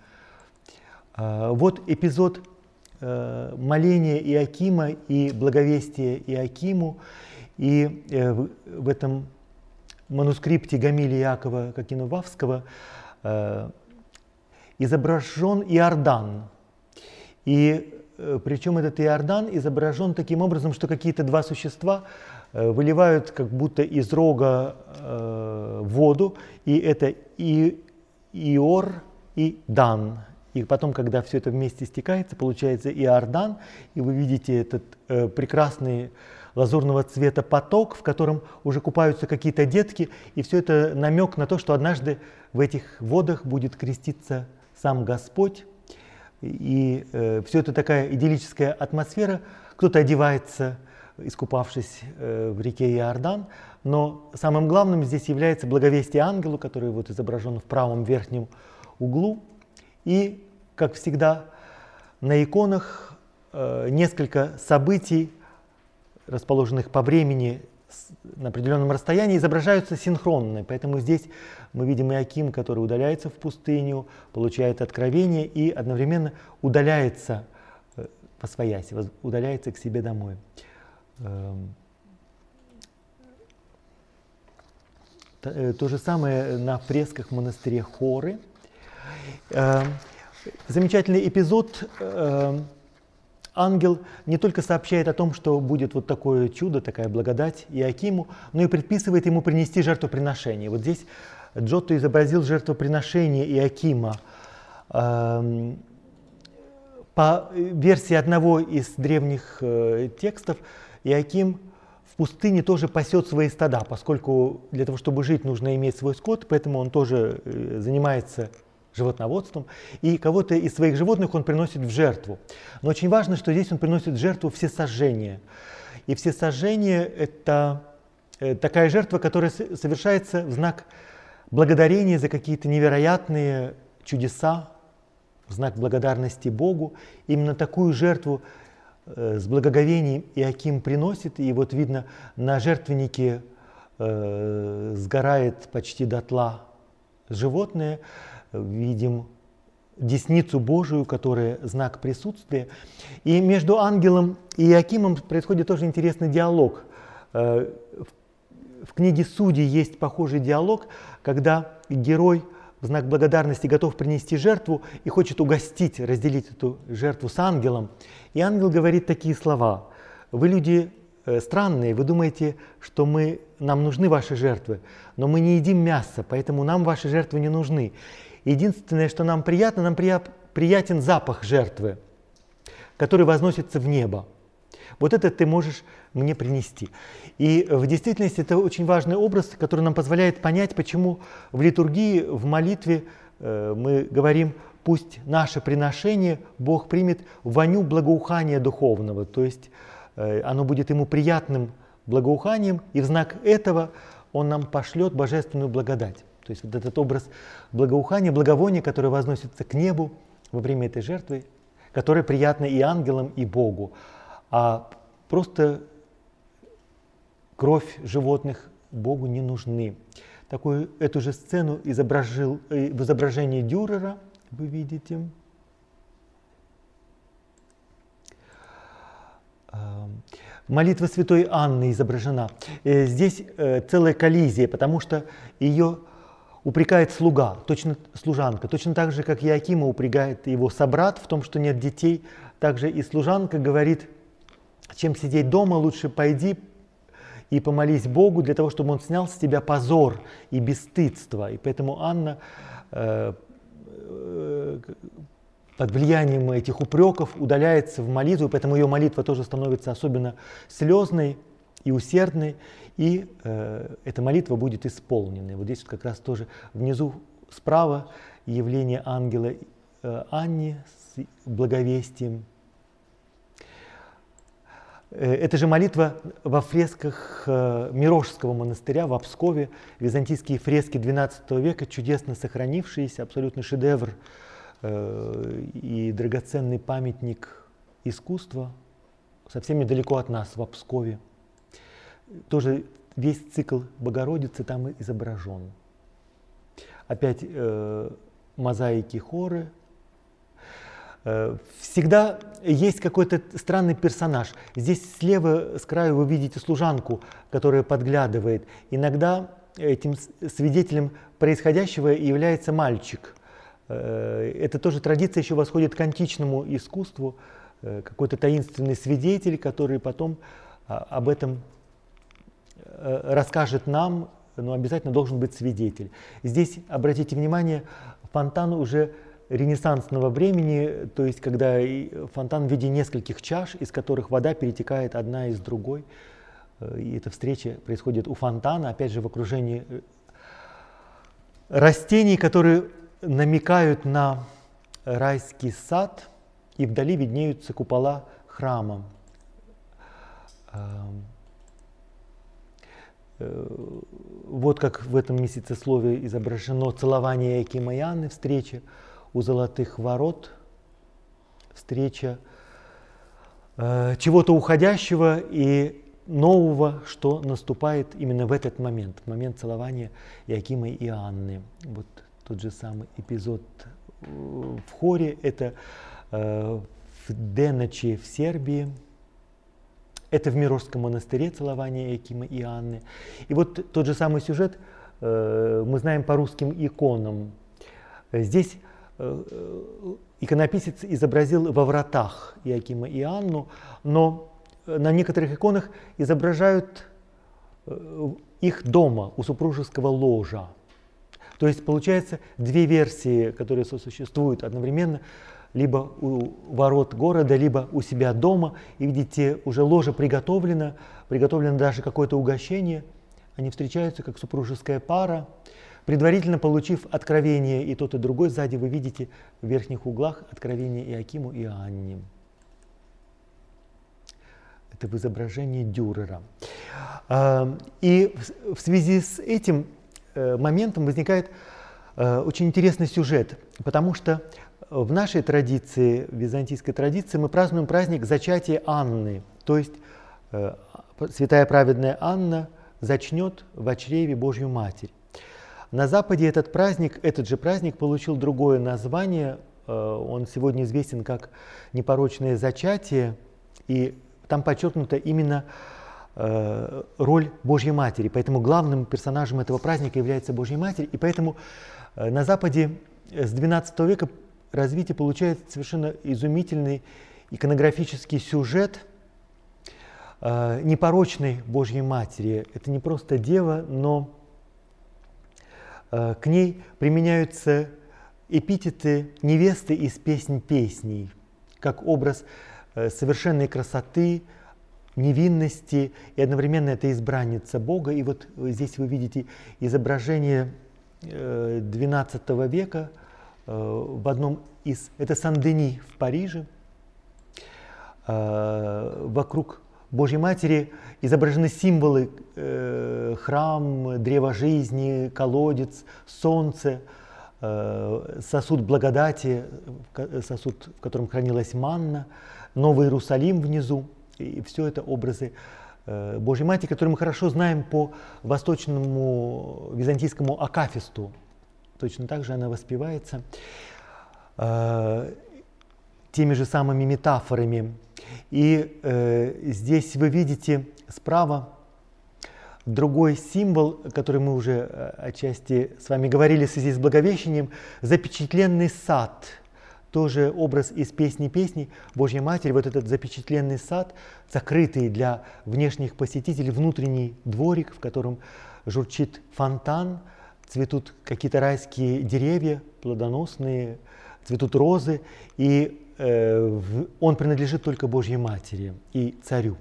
А, вот эпизод Э, моление Иакима и благовестие Иакиму. И э, в этом манускрипте Гамилия Якова Кокиновавского э, изображен Иордан. И причем этот Иордан изображен таким образом, что какие-то два существа выливают как будто из рога воду, и это и Иор и Дан. И потом, когда все это вместе стекается, получается Иордан, и вы видите этот э, прекрасный лазурного цвета поток, в котором уже купаются какие-то детки, и все это намек на то, что однажды в этих водах будет креститься сам Господь. И э, все это такая идиллическая атмосфера. Кто-то одевается, искупавшись э, в реке Иордан, но самым главным здесь является благовестие ангелу, который вот изображен в правом верхнем углу. И как всегда, на иконах э, несколько событий, расположенных по времени на определенном расстоянии, изображаются синхронно. Поэтому здесь мы видим Иаким, который удаляется в пустыню, получает откровение и одновременно удаляется э, по свояси, удаляется к себе домой. Эм, э, то же самое на фресках в монастыре Хоры. Замечательный эпизод. Э, ангел не только сообщает о том, что будет вот такое чудо, такая благодать Иакиму, но и предписывает ему принести жертвоприношение. Вот здесь Джотто изобразил жертвоприношение Иакима. Эм, по версии одного из древних э, текстов, Иаким в пустыне тоже пасет свои стада, поскольку для того, чтобы жить, нужно иметь свой скот, поэтому он тоже э, занимается животноводством, и кого-то из своих животных он приносит в жертву. Но очень важно, что здесь он приносит в жертву все сожжения. И все сожжения – это э, такая жертва, которая совершается в знак благодарения за какие-то невероятные чудеса, в знак благодарности Богу. Именно такую жертву э, с благоговением Иаким приносит. И вот видно на жертвеннике э, сгорает почти дотла животное, видим десницу Божию, которая знак присутствия. И между ангелом и Иакимом происходит тоже интересный диалог. Э, в книге «Судей» есть похожий диалог, когда герой в знак благодарности готов принести жертву и хочет угостить, разделить эту жертву с ангелом. И ангел говорит такие слова. «Вы люди э, странные, вы думаете, что мы, нам нужны ваши жертвы, но мы не едим мясо, поэтому нам ваши жертвы не нужны. Единственное, что нам приятно, нам приятен запах жертвы, который возносится в небо. Вот это ты можешь мне принести. И в действительности это очень важный образ, который нам позволяет понять, почему в литургии, в молитве э, мы говорим, пусть наше приношение Бог примет воню благоухания духовного, то есть э, оно будет ему приятным благоуханием, и в знак этого он нам пошлет божественную благодать. То есть вот этот образ благоухания, благовония, которое возносится к небу во время этой жертвы, которое приятно и ангелам, и Богу. А просто кровь животных Богу не нужны. Такую, эту же сцену изображил э, в изображении Дюрера, вы видите. Молитва святой Анны изображена. Э, здесь э, целая коллизия, потому что ее упрекает слуга, точно служанка, точно так же, как Иакима упрекает его собрат в том, что нет детей, также и служанка говорит, чем сидеть дома, лучше пойди и помолись Богу для того, чтобы Он снял с тебя позор и бесстыдство. И поэтому Анна э, э, под влиянием этих упреков удаляется в молитву, поэтому ее молитва тоже становится особенно слезной и усердной и э, эта молитва будет исполнена. Вот здесь вот как раз тоже внизу справа явление ангела э, Анни с благовестием. Э, это же молитва во фресках э, Мирожского монастыря в Обскове, византийские фрески XII века, чудесно сохранившиеся, абсолютный шедевр э, и драгоценный памятник искусства, совсем недалеко от нас, в Обскове тоже весь цикл Богородицы там изображен. Опять э, мозаики хоры. Э, всегда есть какой-то странный персонаж. Здесь слева с краю вы видите служанку, которая подглядывает. Иногда этим свидетелем происходящего является мальчик. Э, это тоже традиция еще восходит к античному искусству. Э, какой-то таинственный свидетель, который потом а, об этом расскажет нам, но обязательно должен быть свидетель. Здесь, обратите внимание, фонтан уже ренессансного времени, то есть когда фонтан в виде нескольких чаш, из которых вода перетекает одна из другой. Э, и эта встреча происходит у фонтана, опять же в окружении э, растений, которые намекают на райский сад, и вдали виднеются купола храма. Э, вот как в этом месяце слове изображено целование Якима и Анны, встреча у золотых ворот, встреча э, чего-то уходящего и нового, что наступает именно в этот момент, в момент целования Якима и Анны. Вот тот же самый эпизод э, в хоре, это э, в Деночи в Сербии, это в Мирожском монастыре целование Якима и Анны. И вот тот же самый сюжет э, мы знаем по русским иконам. Здесь э, иконописец изобразил во вратах Иакима и Анну, но на некоторых иконах изображают э, их дома у супружеского ложа. То есть получается две версии, которые сосуществуют одновременно либо у ворот города, либо у себя дома, и видите, уже ложе приготовлено, приготовлено даже какое-то угощение. Они встречаются как супружеская пара, предварительно получив откровение и тот, и другой. Сзади вы видите в верхних углах откровение Иакиму и Анне. Это в изображении Дюрера. А, и в связи с этим э, моментом возникает э, очень интересный сюжет, потому что в нашей традиции, в византийской традиции, мы празднуем праздник зачатия Анны, то есть э, святая праведная Анна зачнет в чреве Божью Матерь. На Западе этот праздник, этот же праздник получил другое название. Э, он сегодня известен как непорочное зачатие, и там подчеркнута именно э, роль Божьей Матери. Поэтому главным персонажем этого праздника является Божья Матерь. И поэтому э, на Западе с XII века развитие получает совершенно изумительный иконографический сюжет непорочной Божьей Матери. Это не просто дева, но к ней применяются эпитеты невесты из песнь песней, как образ э, совершенной красоты, невинности, и одновременно это избранница Бога. И вот здесь вы видите изображение XII э, века э, в одном из... Это Сан-Дени в Париже. Вокруг Божьей Матери изображены символы храм, древо жизни, колодец, солнце – Э, сосуд благодати, сосуд, в котором хранилась манна, Новый Иерусалим внизу. И все это образы э, Божьей Матери, которые мы хорошо знаем по восточному византийскому акафисту. Точно так же она воспевается э, теми же самыми метафорами. И здесь вы видите справа Другой символ, который мы уже э, отчасти с вами говорили в связи с Благовещением, запечатленный сад. Тоже образ из песни песни Божьей Матери, вот этот запечатленный сад, закрытый для внешних посетителей, внутренний дворик, в котором журчит фонтан, цветут какие-то райские деревья, плодоносные, цветут розы, и э, он принадлежит только Божьей Матери и Царю.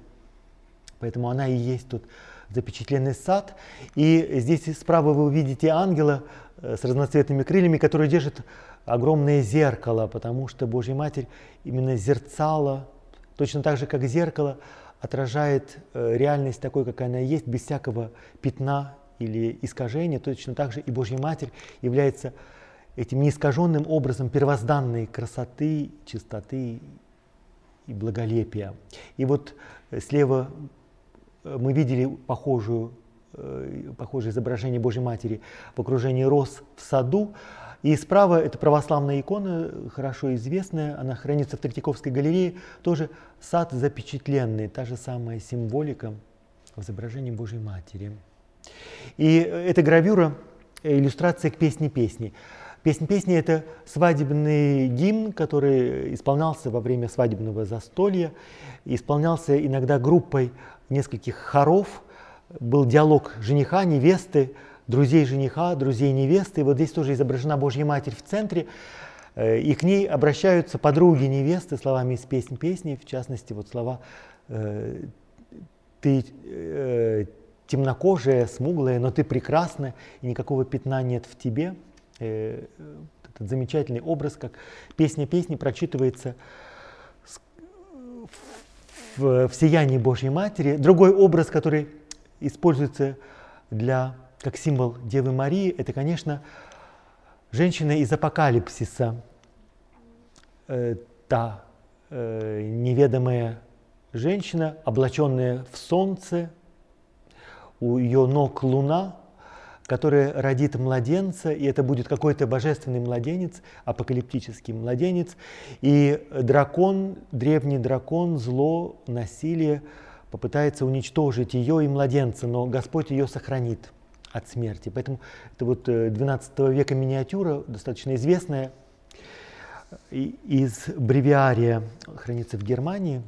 Поэтому она и есть тут запечатленный сад. И здесь справа вы увидите ангела э, с разноцветными крыльями, который держит огромное зеркало, потому что Божья Матерь именно зерцала, точно так же, как зеркало отражает э, реальность такой, какая она есть, без всякого пятна или искажения, точно так же и Божья Матерь является этим неискаженным образом первозданной красоты, чистоты и благолепия. И вот э, слева мы видели похожую, э, похожее изображение Божьей Матери в окружении роз в саду. И справа это православная икона, хорошо известная, она хранится в Третьяковской галерее, тоже сад запечатленный, та же самая символика в изображении Божьей Матери. И эта гравюра иллюстрация к песне песни. Песня песни – это свадебный гимн, который исполнялся во время свадебного застолья, исполнялся иногда группой нескольких хоров, был диалог жениха, невесты, друзей жениха, друзей невесты. И вот здесь тоже изображена Божья Матерь в центре, э, и к ней обращаются подруги невесты словами из песни песни, в частности, вот слова э, «ты э, темнокожая, смуглая, но ты прекрасна, и никакого пятна нет в тебе». Этот замечательный образ, как песня песни прочитывается в, в сиянии Божьей Матери. Другой образ, который используется для, как символ Девы Марии, это, конечно, женщина из апокалипсиса, э, та э, неведомая женщина, облаченная в солнце, у ее ног луна, которая родит младенца, и это будет какой-то божественный младенец, апокалиптический младенец. И дракон, древний дракон, зло, насилие попытается уничтожить ее и младенца, но Господь ее сохранит от смерти. Поэтому это вот 12 э, века миниатюра, достаточно известная, из бревиария, хранится в Германии.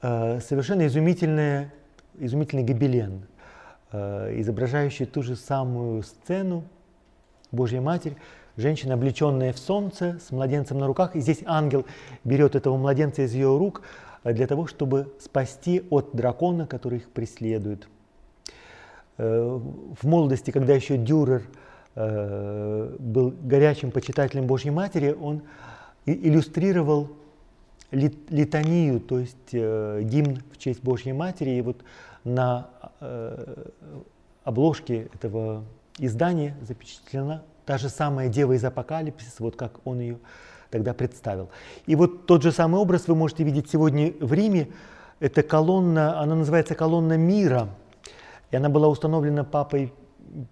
Э, совершенно изумительная, изумительный гобелен – Э, изображающий ту же самую сцену. Божья Матерь, женщина, облеченная в солнце, с младенцем на руках. И здесь ангел берет этого младенца из ее рук э, для того, чтобы спасти от дракона, который их преследует. Э, в молодости, когда еще Дюрер был горячим почитателем Божьей Матери, он иллюстрировал литанию, то есть гимн в честь Божьей Матери. И вот на э, обложке этого издания запечатлена та же самая Дева из Апокалипсиса, вот как он ее тогда представил. И вот тот же самый образ вы можете видеть сегодня в Риме. эта колонна, она называется колонна мира, и она была установлена папой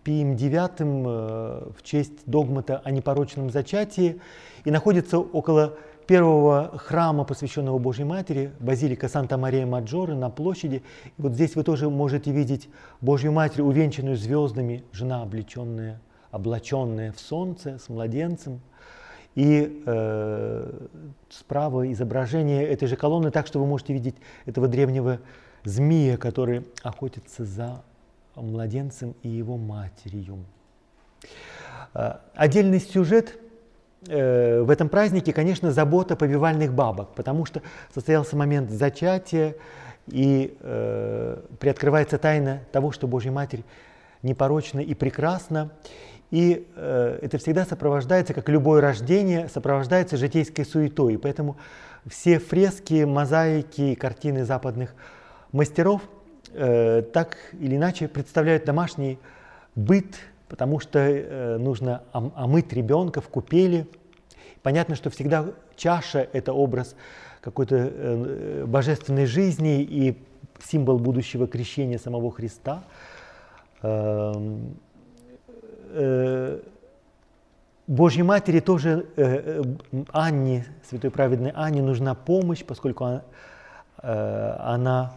Пием IX э, в честь догмата о непорочном зачатии и находится около первого храма, посвященного Божьей Матери, базилика Санта-Мария-Маджоре на площади. И вот здесь вы тоже можете видеть Божью Матерь, увенчанную звездами, жена облеченная, облаченная в солнце с младенцем. И э, справа изображение этой же колонны, так что вы можете видеть этого древнего змея, который охотится за младенцем и его матерью. Э, отдельный сюжет в этом празднике, конечно, забота повивальных бабок, потому что состоялся момент зачатия, и э, приоткрывается тайна того, что Божья Матерь непорочна и прекрасна. И э, это всегда сопровождается, как любое рождение, сопровождается житейской суетой. И поэтому все фрески, мозаики, картины западных мастеров э, так или иначе представляют домашний быт, потому что э, нужно ом- омыть ребенка в купели. Понятно, что всегда чаша – это образ какой-то э, божественной жизни и символ будущего крещения самого Христа. Эм, э, Божьей Матери тоже, э, э, Анне, святой праведной Анне, нужна помощь, поскольку она, она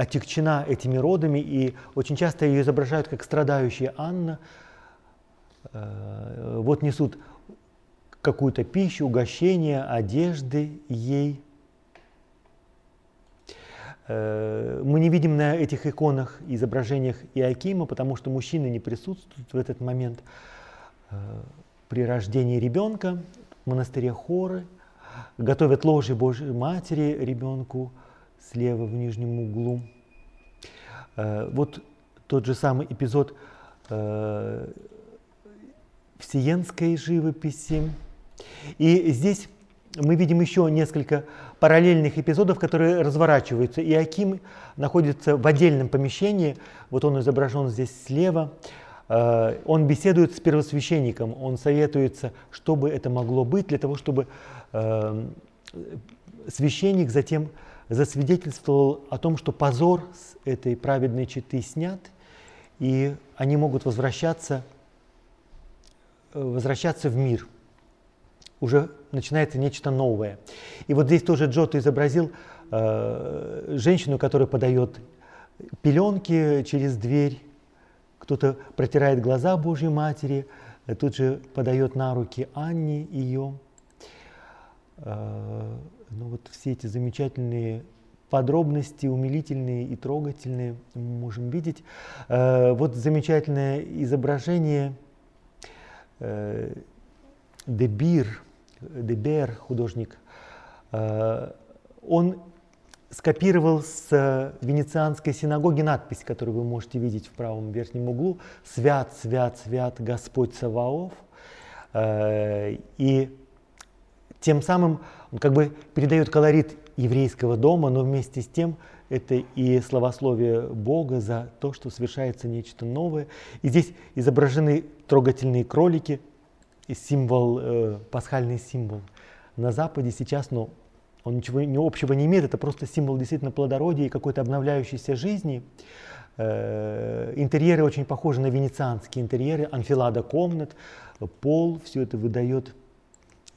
отягчена этими родами, и очень часто ее изображают как страдающая Анна. Вот несут какую-то пищу, угощение, одежды ей. Мы не видим на этих иконах, изображениях Иакима, потому что мужчины не присутствуют в этот момент при рождении ребенка в монастыре Хоры, готовят ложе Божьей Матери ребенку слева в нижнем углу. Вот тот же самый эпизод в сиенской живописи. И здесь мы видим еще несколько параллельных эпизодов, которые разворачиваются. И Аким находится в отдельном помещении, вот он изображен здесь слева. Э, он беседует с первосвященником, он советуется, что бы это могло быть, для того, чтобы э, священник затем засвидетельствовал о том, что позор с этой праведной четы снят, и они могут возвращаться, э, возвращаться в мир – уже начинается нечто новое. И вот здесь тоже Джотто изобразил э, женщину, которая подает пеленки через дверь, кто-то протирает глаза Божьей Матери, э, тут же подает на руки Анне ее. Э, ну вот все эти замечательные подробности, умилительные и трогательные мы можем видеть. Э, вот замечательное изображение э, Дебир, Дебер, художник, э, он скопировал с венецианской синагоги надпись, которую вы можете видеть в правом верхнем углу «Свят, свят, свят Господь Саваоф». И тем самым он как бы передает колорит еврейского дома, но вместе с тем это и словословие Бога за то, что совершается нечто новое. И здесь изображены трогательные кролики, символ, э, пасхальный символ. На Западе сейчас, ну, он ничего не общего не имеет, это просто символ действительно плодородия и какой-то обновляющейся жизни. Э, интерьеры очень похожи на венецианские интерьеры, анфилада комнат, пол, все это выдает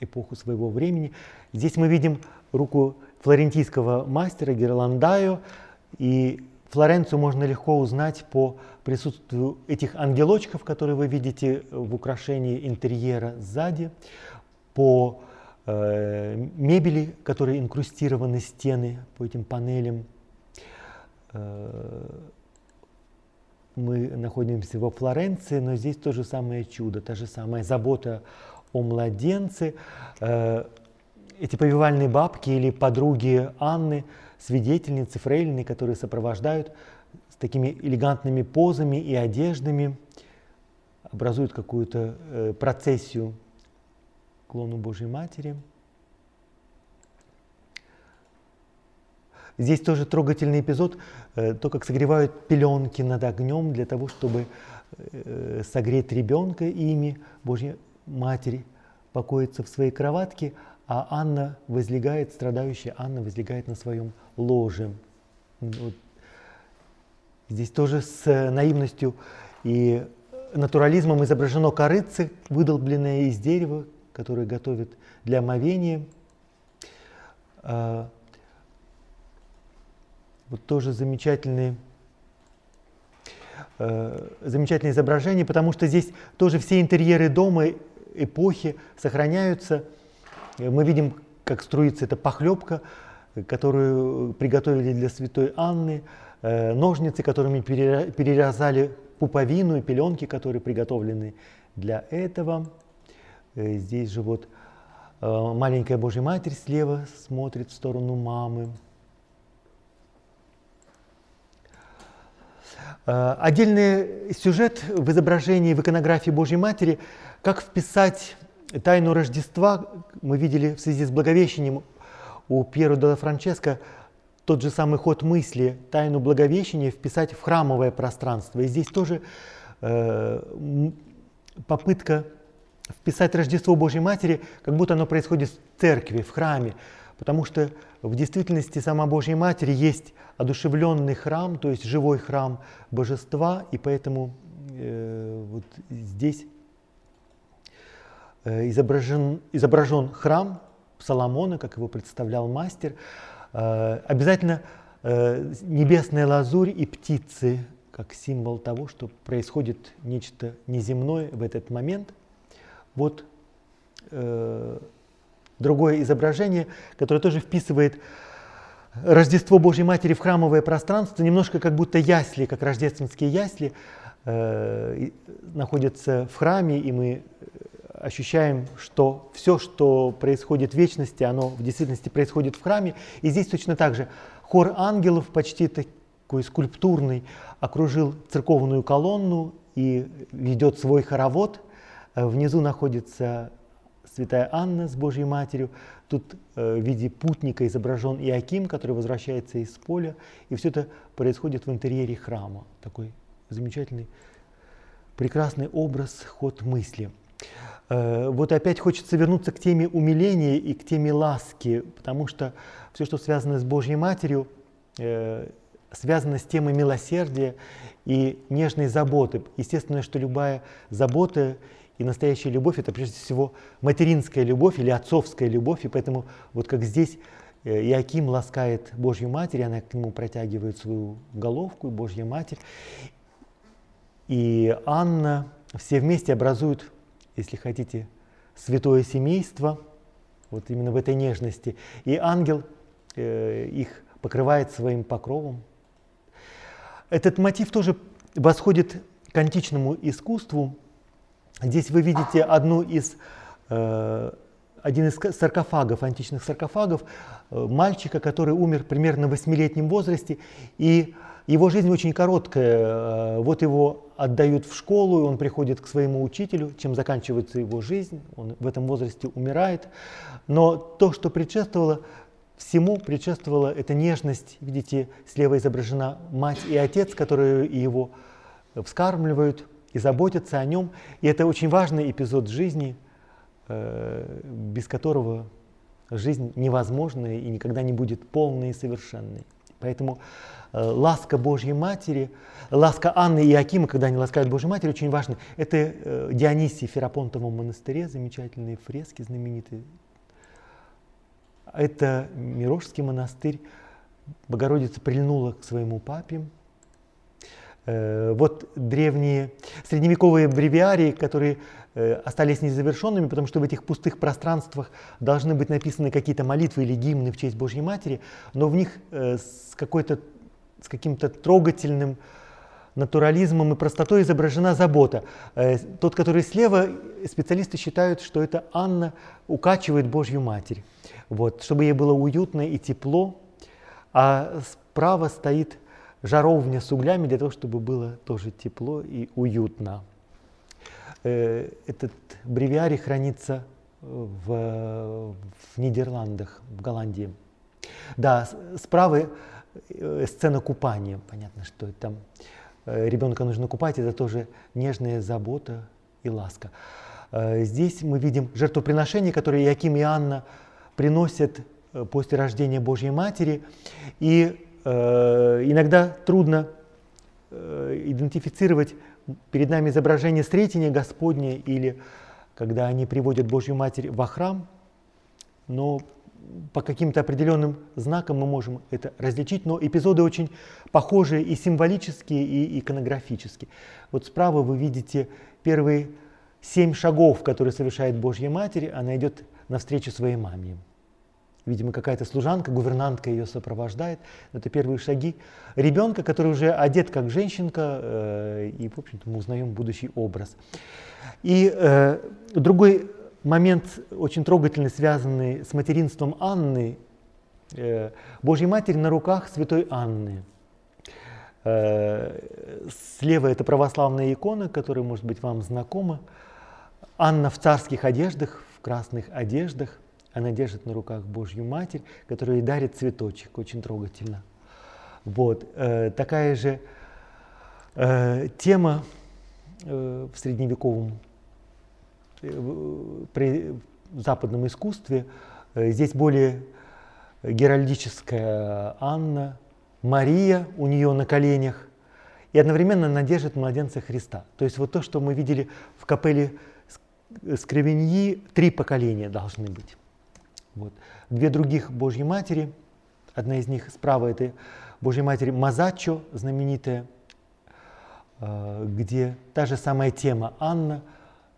эпоху своего времени. Здесь мы видим руку флорентийского мастера Герландаю, и Флоренцию можно легко узнать по присутствию этих ангелочков, которые вы видите в украшении интерьера сзади, по э, мебели, которые инкрустированы стены по этим панелям. Э, мы находимся во Флоренции, но здесь то же самое чудо, та же самая забота о младенце. Э, эти повивальные бабки или подруги Анны – свидетельницы, фрейлины, которые сопровождают с такими элегантными позами и одеждами, образуют какую-то э, процессию к лону Божьей Матери. Здесь тоже трогательный эпизод, э, то, как согревают пеленки над огнем для того, чтобы согреть ребенка ими. Божья Матери покоится в своей кроватке, а Анна возлегает, страдающая Анна возлегает на своем ложе. Вот. Здесь тоже с наивностью и натурализмом изображено корыце, выдолбленное из дерева, которое готовят для омовения. А, вот тоже замечательные э, замечательное изображение, потому что здесь тоже все интерьеры дома эпохи сохраняются. Мы видим, как струится эта похлебка, которую приготовили для святой Анны, э, ножницы, которыми перерезали пуповину и пеленки, которые приготовлены для этого. Э, здесь же вот маленькая Божья Матерь слева смотрит в сторону мамы. Э, отдельный сюжет в изображении в иконографии Божьей Матери, как вписать тайну Рождества, мы видели в связи с Благовещением у Пьеро де Франческо тот же самый ход мысли, тайну Благовещения вписать в храмовое пространство. И здесь тоже э, попытка вписать Рождество Божьей Матери, как будто оно происходит в церкви, в храме, потому что в действительности сама Божья Матерь есть одушевленный храм, то есть живой храм божества, и поэтому э, вот здесь изображен, изображен храм Соломона, как его представлял мастер. Э, обязательно э, небесная лазурь и птицы, как символ того, что происходит нечто неземное в этот момент. Вот э, другое изображение, которое тоже вписывает Рождество Божьей Матери в храмовое пространство, немножко как будто ясли, как рождественские ясли, э, находятся в храме, и мы ощущаем, что все, что происходит в вечности, оно в действительности происходит в храме. И здесь точно так же хор ангелов, почти такой скульптурный, окружил церковную колонну и ведет свой хоровод. Э, внизу находится святая Анна с Божьей Матерью. Тут э, в виде путника изображен Иаким, который возвращается из поля. И все это происходит в интерьере храма. Такой замечательный, прекрасный образ, ход мысли. Э, вот опять хочется вернуться к теме умиления и к теме ласки, потому что все, что связано с Божьей Матерью, э, связано с темой милосердия и нежной заботы. Естественно, что любая забота и настоящая любовь – это прежде всего материнская любовь или отцовская любовь. И поэтому вот как здесь э, Иаким ласкает Божью Матерь, она к нему протягивает свою головку, Божья Матерь. И Анна все вместе образуют, если хотите, святое семейство, вот именно в этой нежности. И ангел э, их покрывает своим покровом. Этот мотив тоже восходит к античному искусству, Здесь вы видите одну из, э, один из саркофагов, античных саркофагов, э, мальчика, который умер примерно в восьмилетнем возрасте, и его жизнь очень короткая. Э, вот его отдают в школу, и он приходит к своему учителю, чем заканчивается его жизнь, он в этом возрасте умирает. Но то, что предшествовало, всему предшествовала эта нежность. Видите, слева изображена мать и отец, которые его вскармливают, и заботятся о нем. И это очень важный эпизод жизни, э, без которого жизнь невозможна и никогда не будет полной и совершенной. Поэтому э, ласка Божьей Матери, ласка Анны и Акима, когда они ласкают Божьей Матери, очень важно. Это э, Дионисий в Ферапонтовом монастыре, замечательные фрески знаменитые. Это Мирожский монастырь. Богородица прильнула к своему папе, Э, вот древние средневековые бревиарии, которые остались незавершенными, потому что в этих пустых пространствах должны быть написаны какие-то молитвы или гимны в честь Божьей Матери, но в них э, с, какой-то, с каким-то трогательным натурализмом и простотой изображена забота. Тот, который слева, специалисты считают, что это Анна укачивает Божью Матерь, вот, чтобы ей было уютно и тепло, а справа стоит жаровня с углями для того, чтобы было тоже тепло и уютно. Э, этот бревиарий хранится в, в Нидерландах, в Голландии. Да, справа э, сцена купания. Понятно, что там э, ребенка нужно купать, это тоже нежная забота и ласка. Здесь мы видим жертвоприношение, которое Яким и Анна приносят после рождения Божьей Матери. И э, иногда трудно э, идентифицировать перед нами изображение Сретения Господне или когда они приводят Божью Матерь во храм, но по каким-то определенным знакам мы можем это различить, но эпизоды очень похожие и символические, и иконографические. Вот справа вы видите первые семь шагов, которые совершает Божья Матерь. Она идет навстречу своей маме. Видимо, какая-то служанка, гувернантка ее сопровождает. Это первые шаги ребенка, который уже одет как женщинка, э, и, в общем-то, мы узнаем будущий образ. И э, другой момент, очень трогательный, связанный с материнством Анны, э, Божьей Матери на руках святой Анны. Э, слева это православная икона, которая, может быть, вам знакома. Анна в царских одеждах, в красных одеждах. Она держит на руках Божью Матерь, которая ей дарит цветочек, очень трогательно. Вот. Э, такая же э, тема э, в средневековом э, при западном искусстве. Э, здесь более геральдическая Анна, Мария у нее на коленях, и одновременно она держит младенца Христа. То есть вот то, что мы видели в капелле Скревеньи, три поколения должны быть. Вот. Две других Божьи Матери, одна из них справа это Божья Матерь Мазачо, знаменитая, э, где та же самая тема Анна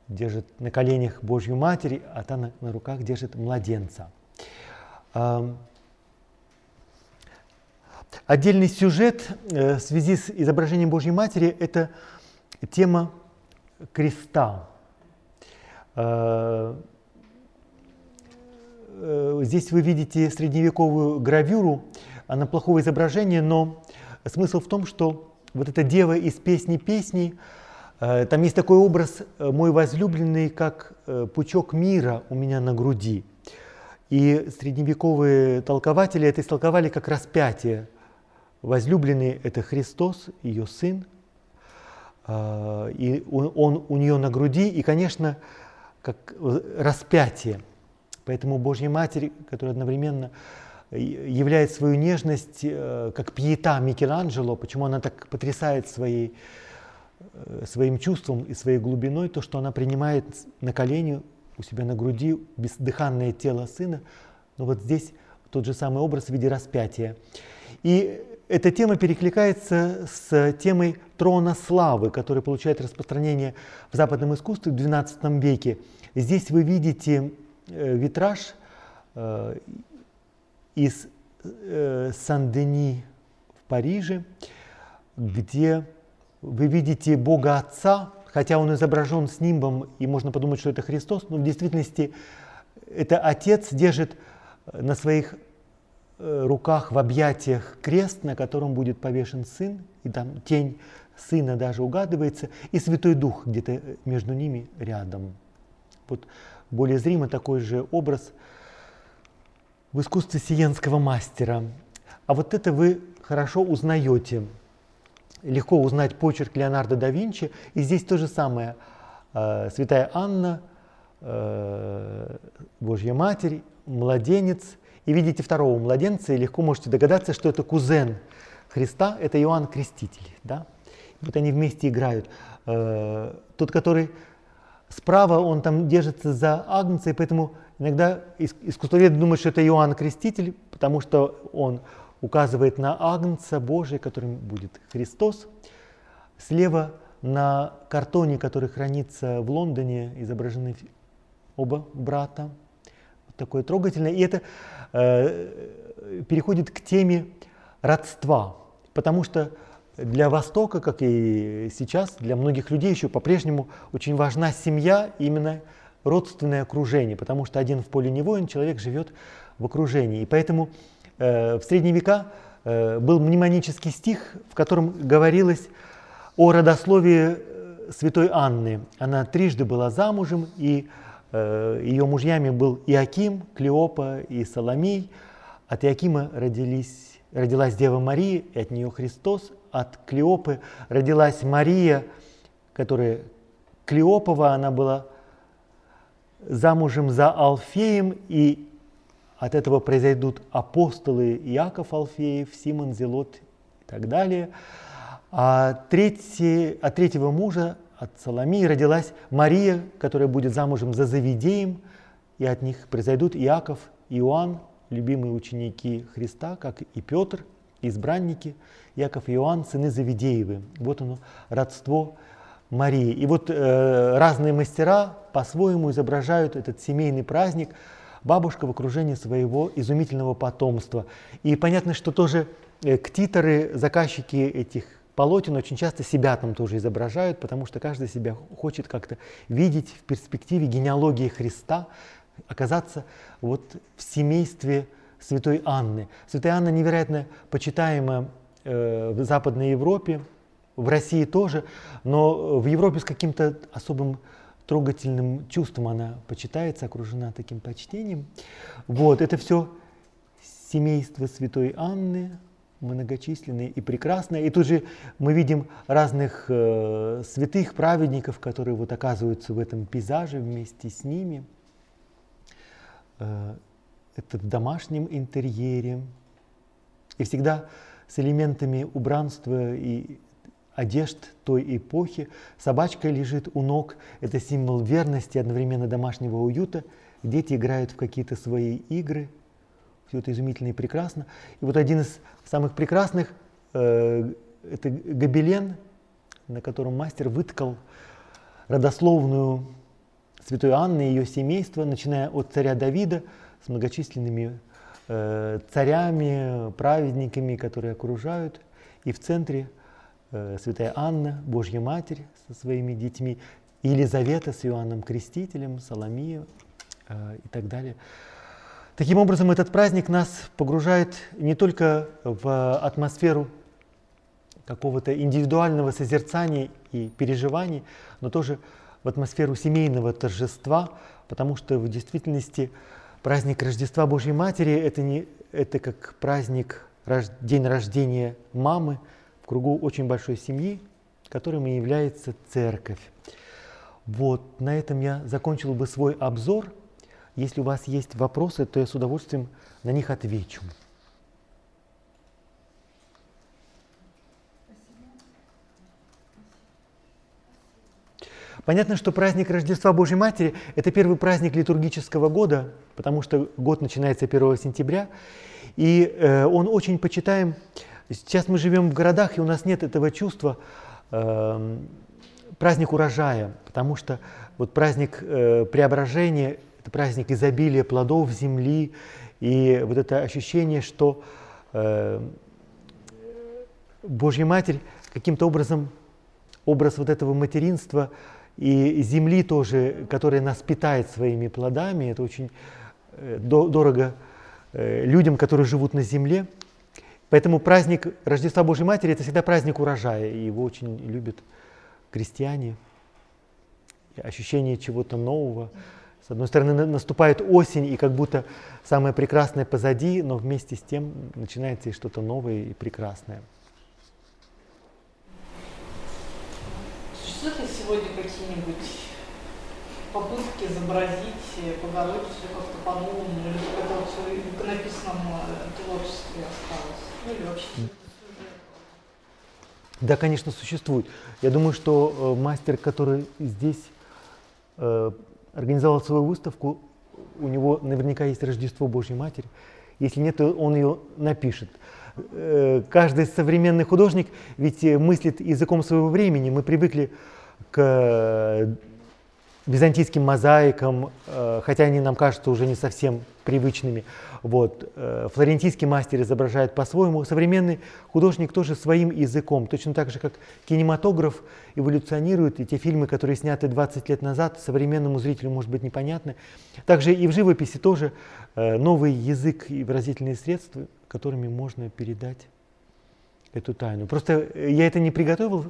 держит на коленях Божью Матерь, а та на, на руках держит младенца. Отдельный сюжет э, в связи с изображением Божьей Матери – это тема креста. Э, здесь вы видите средневековую гравюру, она плохого изображения, но смысл в том, что вот эта дева из песни песней, э, там есть такой образ э, «мой возлюбленный, как пучок мира у меня на груди». И средневековые толкователи это истолковали как распятие. Возлюбленный – это Христос, ее сын, и он у нее на груди, и, конечно, как распятие – Поэтому Божья Матерь, которая одновременно э, являет свою нежность э, как пьета Микеланджело, почему она так потрясает своей, э, своим чувством и своей глубиной, то, что она принимает на колени у себя на груди бездыханное тело сына. Но вот здесь тот же самый образ в виде распятия. И эта тема перекликается с темой трона славы, которая получает распространение в западном искусстве в XII веке. Здесь вы видите витраж э, из э, Сан-Дени в Париже, где вы видите Бога Отца, хотя он изображен с нимбом, и можно подумать, что это Христос, но в действительности это Отец держит на своих руках в объятиях крест, на котором будет повешен Сын, и там тень Сына даже угадывается, и Святой Дух где-то между ними рядом. Вот более зримо такой же образ в искусстве сиенского мастера. А вот это вы хорошо узнаете. Легко узнать почерк Леонардо да Винчи. И здесь то же самое. Э, Святая Анна, э, Божья Матерь, младенец. И видите второго младенца, и легко можете догадаться, что это кузен Христа, это Иоанн Креститель. Да? Вот они вместе играют. Э, тот, который Справа он там держится за Агнца, и поэтому иногда искусствовед думает, что это Иоанн Креститель, потому что он указывает на Агнца Божия, которым будет Христос. Слева на картоне, который хранится в Лондоне, изображены оба брата. Вот такое трогательное. И это э, переходит к теме родства, потому что для Востока, как и сейчас, для многих людей еще по-прежнему очень важна семья, именно родственное окружение, потому что один в поле не воин, человек живет в окружении. И поэтому э, в средние века э, был мнемонический стих, в котором говорилось о родословии э, святой Анны. Она трижды была замужем, и э, ее мужьями был Иаким, Клеопа и Соломей. От Иакима родились родилась Дева Мария, и от нее Христос. От Клеопы родилась Мария, которая Клеопова, она была замужем за Алфеем, и от этого произойдут апостолы Иаков Алфеев, Симон Зелот и так далее. А третий, от третьего мужа, от Соломии, родилась Мария, которая будет замужем за Завидеем, и от них произойдут Иаков, Иоанн, любимые ученики Христа, как и Петр, избранники, Яков и Иоанн, сыны Завидеевы. Вот оно, родство Марии. И вот э, разные мастера по-своему изображают этот семейный праздник, бабушка в окружении своего изумительного потомства. И понятно, что тоже э, ктиторы, заказчики этих полотен очень часто себя там тоже изображают, потому что каждый себя хочет как-то видеть в перспективе генеалогии Христа, оказаться вот в семействе святой Анны. Святая Анна невероятно почитаема э, в Западной Европе, в России тоже, но в Европе с каким-то особым трогательным чувством она почитается, окружена таким почтением. Вот, это все семейство святой Анны, многочисленные и прекрасные. И тут же мы видим разных э, святых праведников, которые вот оказываются в этом пейзаже вместе с ними. Э, это в домашнем интерьере. И всегда с элементами убранства и одежд той эпохи. Собачка лежит у ног. Это символ верности, одновременно домашнего уюта. Дети играют в какие-то свои игры. Все это изумительно и прекрасно. И вот один из самых прекрасных э, это гобелен, на котором мастер выткал родословную святой Анны и ее семейства, начиная от царя Давида с многочисленными э, царями, праведниками, которые окружают. И в центре э, святая Анна, Божья Матерь со своими детьми, Елизавета с Иоанном Крестителем, Соломия э, и так далее. Таким образом, этот праздник нас погружает не только в атмосферу какого-то индивидуального созерцания и переживаний, но тоже в атмосферу семейного торжества, потому что в действительности праздник Рождества Божьей Матери это, не, это как праздник, день рождения мамы в кругу очень большой семьи, которым и является церковь. Вот, на этом я закончил бы свой обзор. Если у вас есть вопросы, то я с удовольствием на них отвечу. Понятно, что праздник Рождества Божьей Матери – это первый праздник литургического года, потому что год начинается 1 сентября, и э, он очень почитаем. Сейчас мы живем в городах, и у нас нет этого чувства э, праздник урожая, потому что вот праздник э, преображения – это праздник изобилия плодов земли, и вот это ощущение, что э, Божья Матерь каким-то образом, образ вот этого материнства – и земли тоже, которая нас питает своими плодами, это очень э, дорого э, людям, которые живут на земле. Поэтому праздник Рождества Божьей Матери – это всегда праздник урожая, и его очень любят крестьяне. Ощущение чего-то нового. С одной стороны, наступает осень, и как будто самое прекрасное позади, но вместе с тем начинается и что-то новое и прекрасное. Существуют ли сегодня какие-нибудь попытки изобразить Богородицу как-то по-новому, или это вот в иконописном э, творчестве осталось? Ну или вообще да, конечно, существует. Я думаю, что э, мастер, который здесь э, организовал свою выставку, у него наверняка есть Рождество Божьей Матери. Если нет, то он ее напишет. Э, каждый современный художник ведь мыслит языком своего времени. Мы привыкли к э, византийским мозаикам, э, хотя они нам кажутся уже не совсем привычными. Вот. Э, флорентийский мастер изображает по-своему, современный художник тоже своим языком, точно так же, как кинематограф эволюционирует, и те фильмы, которые сняты 20 лет назад, современному зрителю может быть непонятны. Также и в живописи тоже новый язык и выразительные средства, которыми можно передать эту тайну. Просто я это не приготовил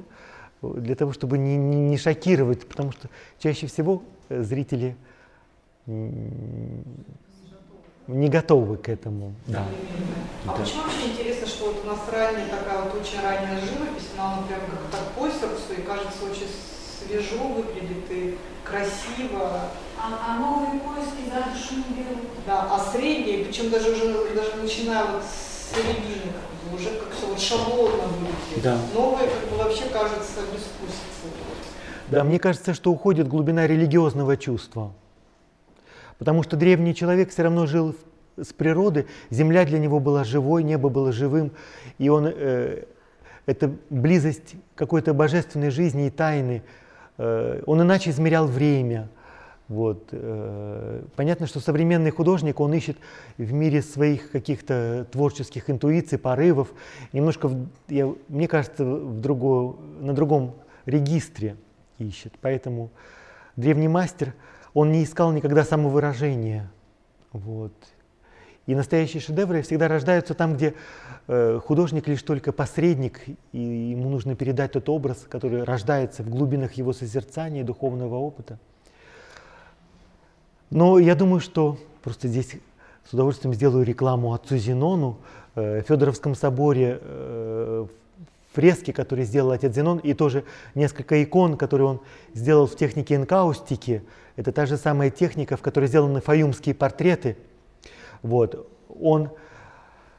для того, чтобы не, не, не шокировать, потому что чаще всего э, зрители не готовы к этому. Да. А да. почему вообще интересно, что вот у нас ранняя такая вот очень ранняя живопись, она, например, как так по сердцу и кажется очень свежо выглядит и красиво. А, а новые поиски за душу не берут. Да, а средние, причем даже уже даже начиная вот с середины, как бы, уже как все вот шаблонно выглядит. Да. Новые как бы вообще кажется безвкусицей. Да, мне кажется, что уходит глубина религиозного чувства. Потому что древний человек все равно жил с природы, земля для него была живой, небо было живым, и он, э, это близость какой-то божественной жизни и тайны, э, он иначе измерял время. Вот. Э, понятно, что современный художник, он ищет в мире своих каких-то творческих интуиций, порывов, немножко, я, мне кажется, в друго, на другом регистре ищет. Поэтому древний мастер, он не искал никогда самовыражения. Вот. И настоящие шедевры всегда рождаются там, где э, художник лишь только посредник, и ему нужно передать тот образ, который рождается в глубинах его созерцания духовного опыта. Но я думаю, что просто здесь с удовольствием сделаю рекламу отцу Зенону. Э, в Федоровском соборе э, фрески, которые сделал отец Зенон, и тоже несколько икон, которые он сделал в технике энкаустики. Это та же самая техника, в которой сделаны фаюмские портреты. Вот. Он,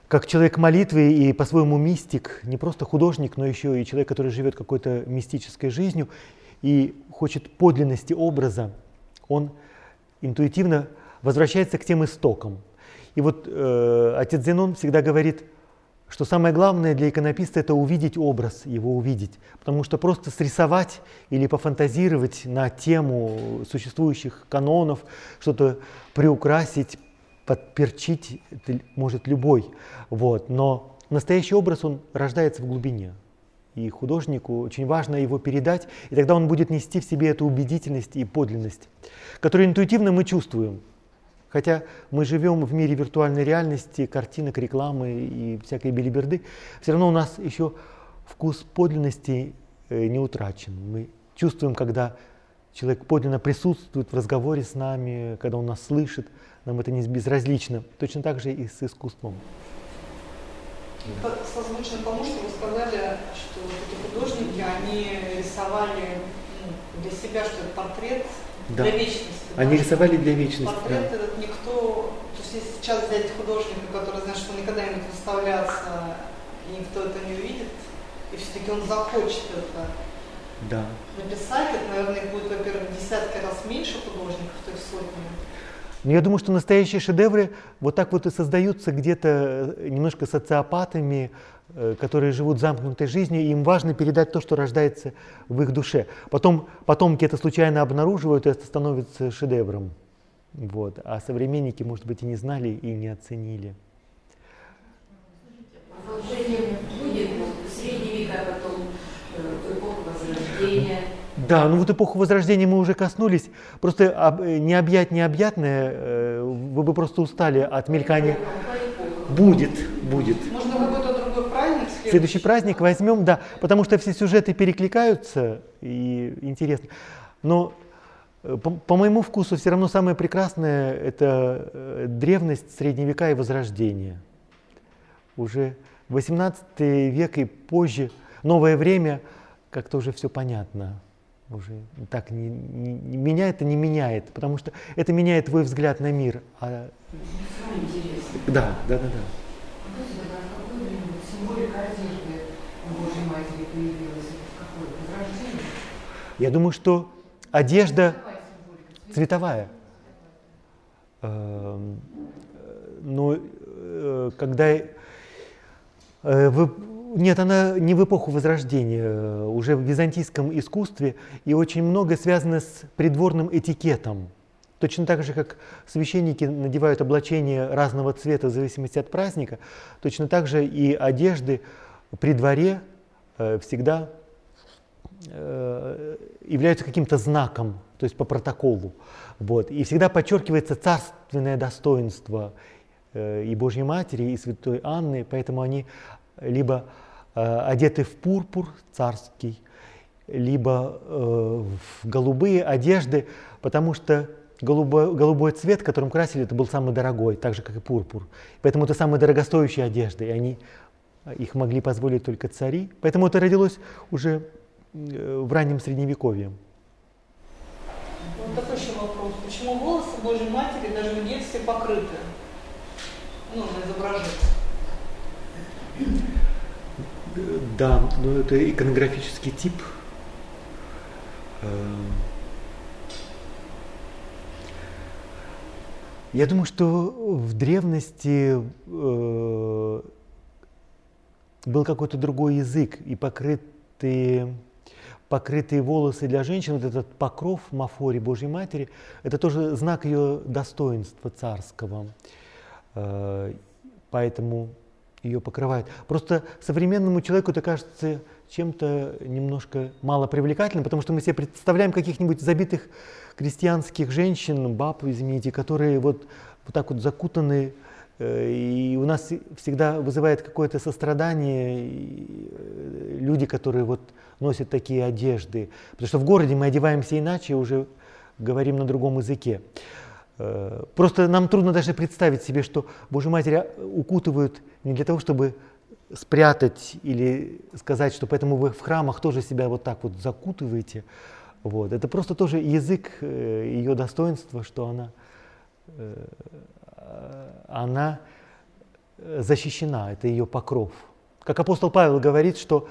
как человек молитвы и по-своему мистик, не просто художник, но еще и человек, который живет какой-то мистической жизнью и хочет подлинности образа, он интуитивно возвращается к тем истокам. И вот э, отец Зенон всегда говорит – что самое главное для иконописца – это увидеть образ, его увидеть. Потому что просто срисовать или пофантазировать на тему существующих канонов, что-то приукрасить, подперчить может любой. Вот. Но настоящий образ, он рождается в глубине. И художнику очень важно его передать, и тогда он будет нести в себе эту убедительность и подлинность, которую интуитивно мы чувствуем. Хотя мы живем в мире виртуальной реальности, картинок, рекламы и всякой белиберды, все равно у нас еще вкус подлинности э, не утрачен. Мы чувствуем, когда человек подлинно присутствует в разговоре с нами, когда он нас слышит, нам это не безразлично. Точно так же и с искусством. Созвучно тому, что вы сказали, что эти художники, они рисовали ну, для себя, что это портрет да. для вечности. Они рисовали для вечности. Портрет да. этот никто, то есть если сейчас взять художника, который знает, что он никогда не будет выставляться, и никто это не увидит, и все-таки он захочет это да. написать, это, наверное, будет, во-первых, десятки раз меньше художников, то есть сотни. Но я думаю, что настоящие шедевры вот так вот и создаются где-то э, немножко социопатами, э, которые живут замкнутой жизнью, и им важно передать то, что рождается в их душе. Потом потомки это случайно обнаруживают, и это становится шедевром. Вот. А современники, может быть, и не знали, и не оценили. Продолжение будет средние века, потом э, эпоха Возрождения. Да, ну вот эпоху Возрождения мы уже коснулись. Просто э, не объять необъятное, э, вы бы просто устали от мелькания. Будет, будет. Можно какой-то другой праздник следующий? Следующий праздник возьмем, да, потому что все сюжеты перекликаются и интересно. Но э, по, по моему вкусу все равно самое прекрасное это древность, средние века и возрождение. Уже 18 век и позже, новое время, как-то уже все понятно уже так не, не, меня это не меняет, потому что это меняет твой взгляд на мир. А... Да, да, да, да. Я думаю, что одежда цветовая. Эм, но э, когда э, вы нет, она не в эпоху Возрождения, уже в византийском искусстве, и очень много связано с придворным этикетом. Точно так же, как священники надевают облачения разного цвета в зависимости от праздника, точно так же и одежды при дворе э, всегда э, являются каким-то знаком, то есть по протоколу. Вот. И всегда подчеркивается царственное достоинство э, и Божьей Матери, и Святой Анны, поэтому они либо э, Э, одеты в пурпур царский, либо э, в голубые одежды, потому что голубой, голубой цвет, которым красили, это был самый дорогой, так же, как и пурпур. Поэтому это самые дорогостоящие одежды, и они, э, их могли позволить только цари. Поэтому это родилось уже в раннем Средневековье. Вот такой еще вопрос. Почему волосы Божьей Матери даже в детстве покрыты? Ну, на изображении. Да, но это иконографический тип. Я думаю, что в древности э, был какой-то другой язык, и покрытые, покрытые волосы для женщин, вот этот покров Мафори Божьей Матери, это тоже знак ее достоинства царского. Э, поэтому ее покрывает. Просто современному человеку это кажется чем-то немножко мало привлекательным, потому что мы себе представляем каких-нибудь забитых крестьянских женщин, баб, извините, которые вот, вот так вот закутаны, э, и у нас всегда вызывает какое-то сострадание э, люди, которые вот носят такие одежды. Потому что в городе мы одеваемся иначе, уже говорим на другом языке. Э, просто нам трудно даже представить себе, что Божью Матерь укутывают не для того, чтобы спрятать или сказать, что поэтому вы в храмах тоже себя вот так вот закутываете. Вот. Это просто тоже язык э, ее достоинства, что она, э, она защищена, это ее покров. Как апостол Павел говорит, что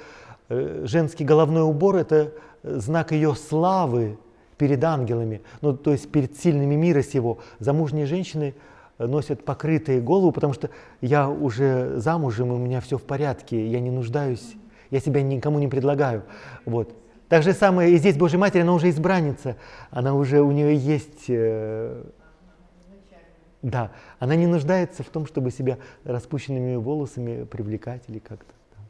женский головной убор – это знак ее славы, перед ангелами, ну, то есть перед сильными мира сего. Замужние женщины э, носят покрытые голову, потому что я уже замужем, у меня все в порядке, я не нуждаюсь, я себя никому не предлагаю. Вот. Так же самое и здесь Божья Матерь, она уже избранница, она уже, у нее есть... Э, да, она не нуждается в том, чтобы себя распущенными волосами привлекать или как-то. Да.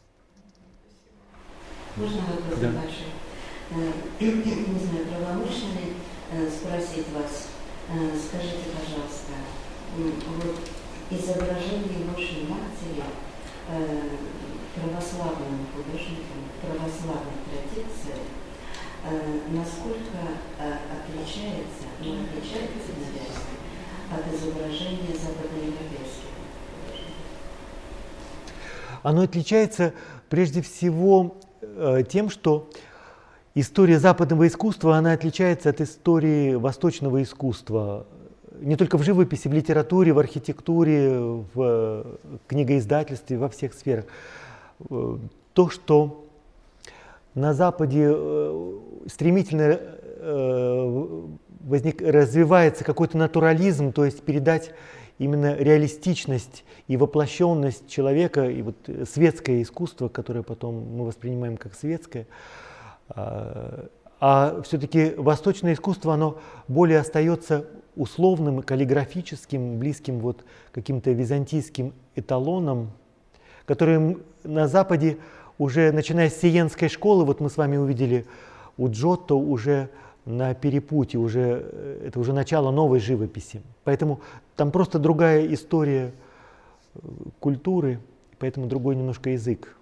Можно вопрос да. небольшой? Э, не знаю, правомочно э, спросить вас, э, скажите, пожалуйста, вот изображение Божьей Матери православным художником, православной традиции, насколько отличается, ну, отличается, наверное, от изображения западноевропейских Оно отличается прежде всего тем, что история западного искусства, она отличается от истории восточного искусства. Не только в живописи, в литературе, в архитектуре, в книгоиздательстве, во всех сферах. То, что на Западе э, стремительно э, возник, развивается какой-то натурализм, то есть передать именно реалистичность и воплощенность человека, и вот светское искусство, которое потом мы воспринимаем как светское – а, а все-таки восточное искусство, оно более остается условным, каллиграфическим, близким вот каким-то византийским эталоном, который на Западе уже начиная с Сиенской школы, вот мы с вами увидели у Джотто уже на перепутье, уже, э, это уже начало новой живописи. Поэтому там просто другая история э, культуры, поэтому другой немножко язык.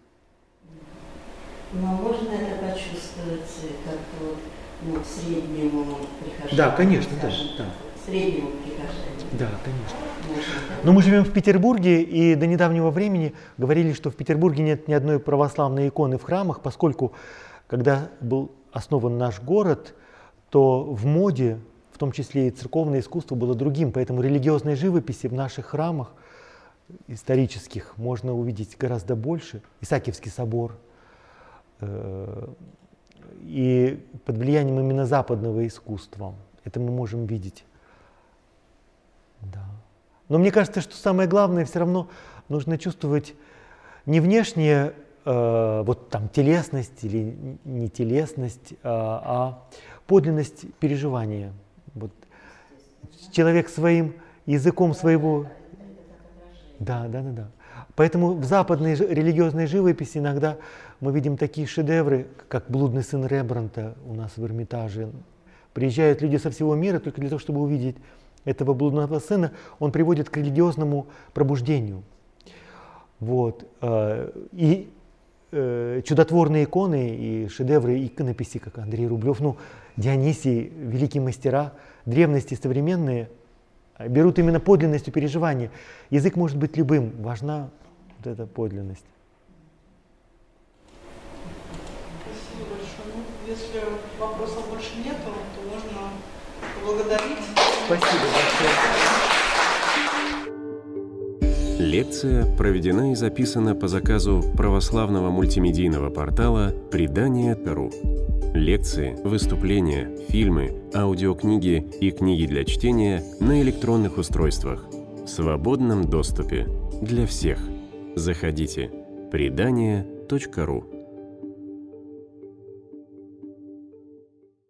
Но можно это почувствовать как-то вот, ну, среднему прихожанину? Да, конечно, да, да. Среднему прихожанину? Да, конечно. Но мы живем в Петербурге, и до недавнего времени говорили, что в Петербурге нет ни одной православной иконы в храмах, поскольку, когда был основан наш город, то в моде, в том числе и церковное искусство, было другим. Поэтому религиозной живописи в наших храмах исторических можно увидеть гораздо больше. Исаакиевский собор – Э, и под влиянием именно западного искусства. Это мы можем видеть. Да. Но мне кажется, что самое главное все равно нужно чувствовать не внешнее, э, вот там телесность или не телесность, э, а подлинность переживания. Вот человек своим языком своего... Да, да, да, да. Поэтому в западной религиозной живописи иногда мы видим такие шедевры, как «Блудный сын Рембранта» у нас в Эрмитаже. Приезжают люди со всего мира только для того, чтобы увидеть этого блудного сына. Он приводит к религиозному пробуждению. Вот. Э, и э, чудотворные иконы и шедевры иконописи, как Андрей Рублев, ну, Дионисий, великие мастера, древности современные, берут именно подлинностью переживания. Язык может быть любым, важна вот эта подлинность. Если вопросов больше нету, то можно поблагодарить. Спасибо большое. Лекция проведена и записана по заказу православного мультимедийного портала «Предание.ру». Лекции, выступления, фильмы, аудиокниги и книги для чтения на электронных устройствах в свободном доступе для всех. Заходите. Предание.ру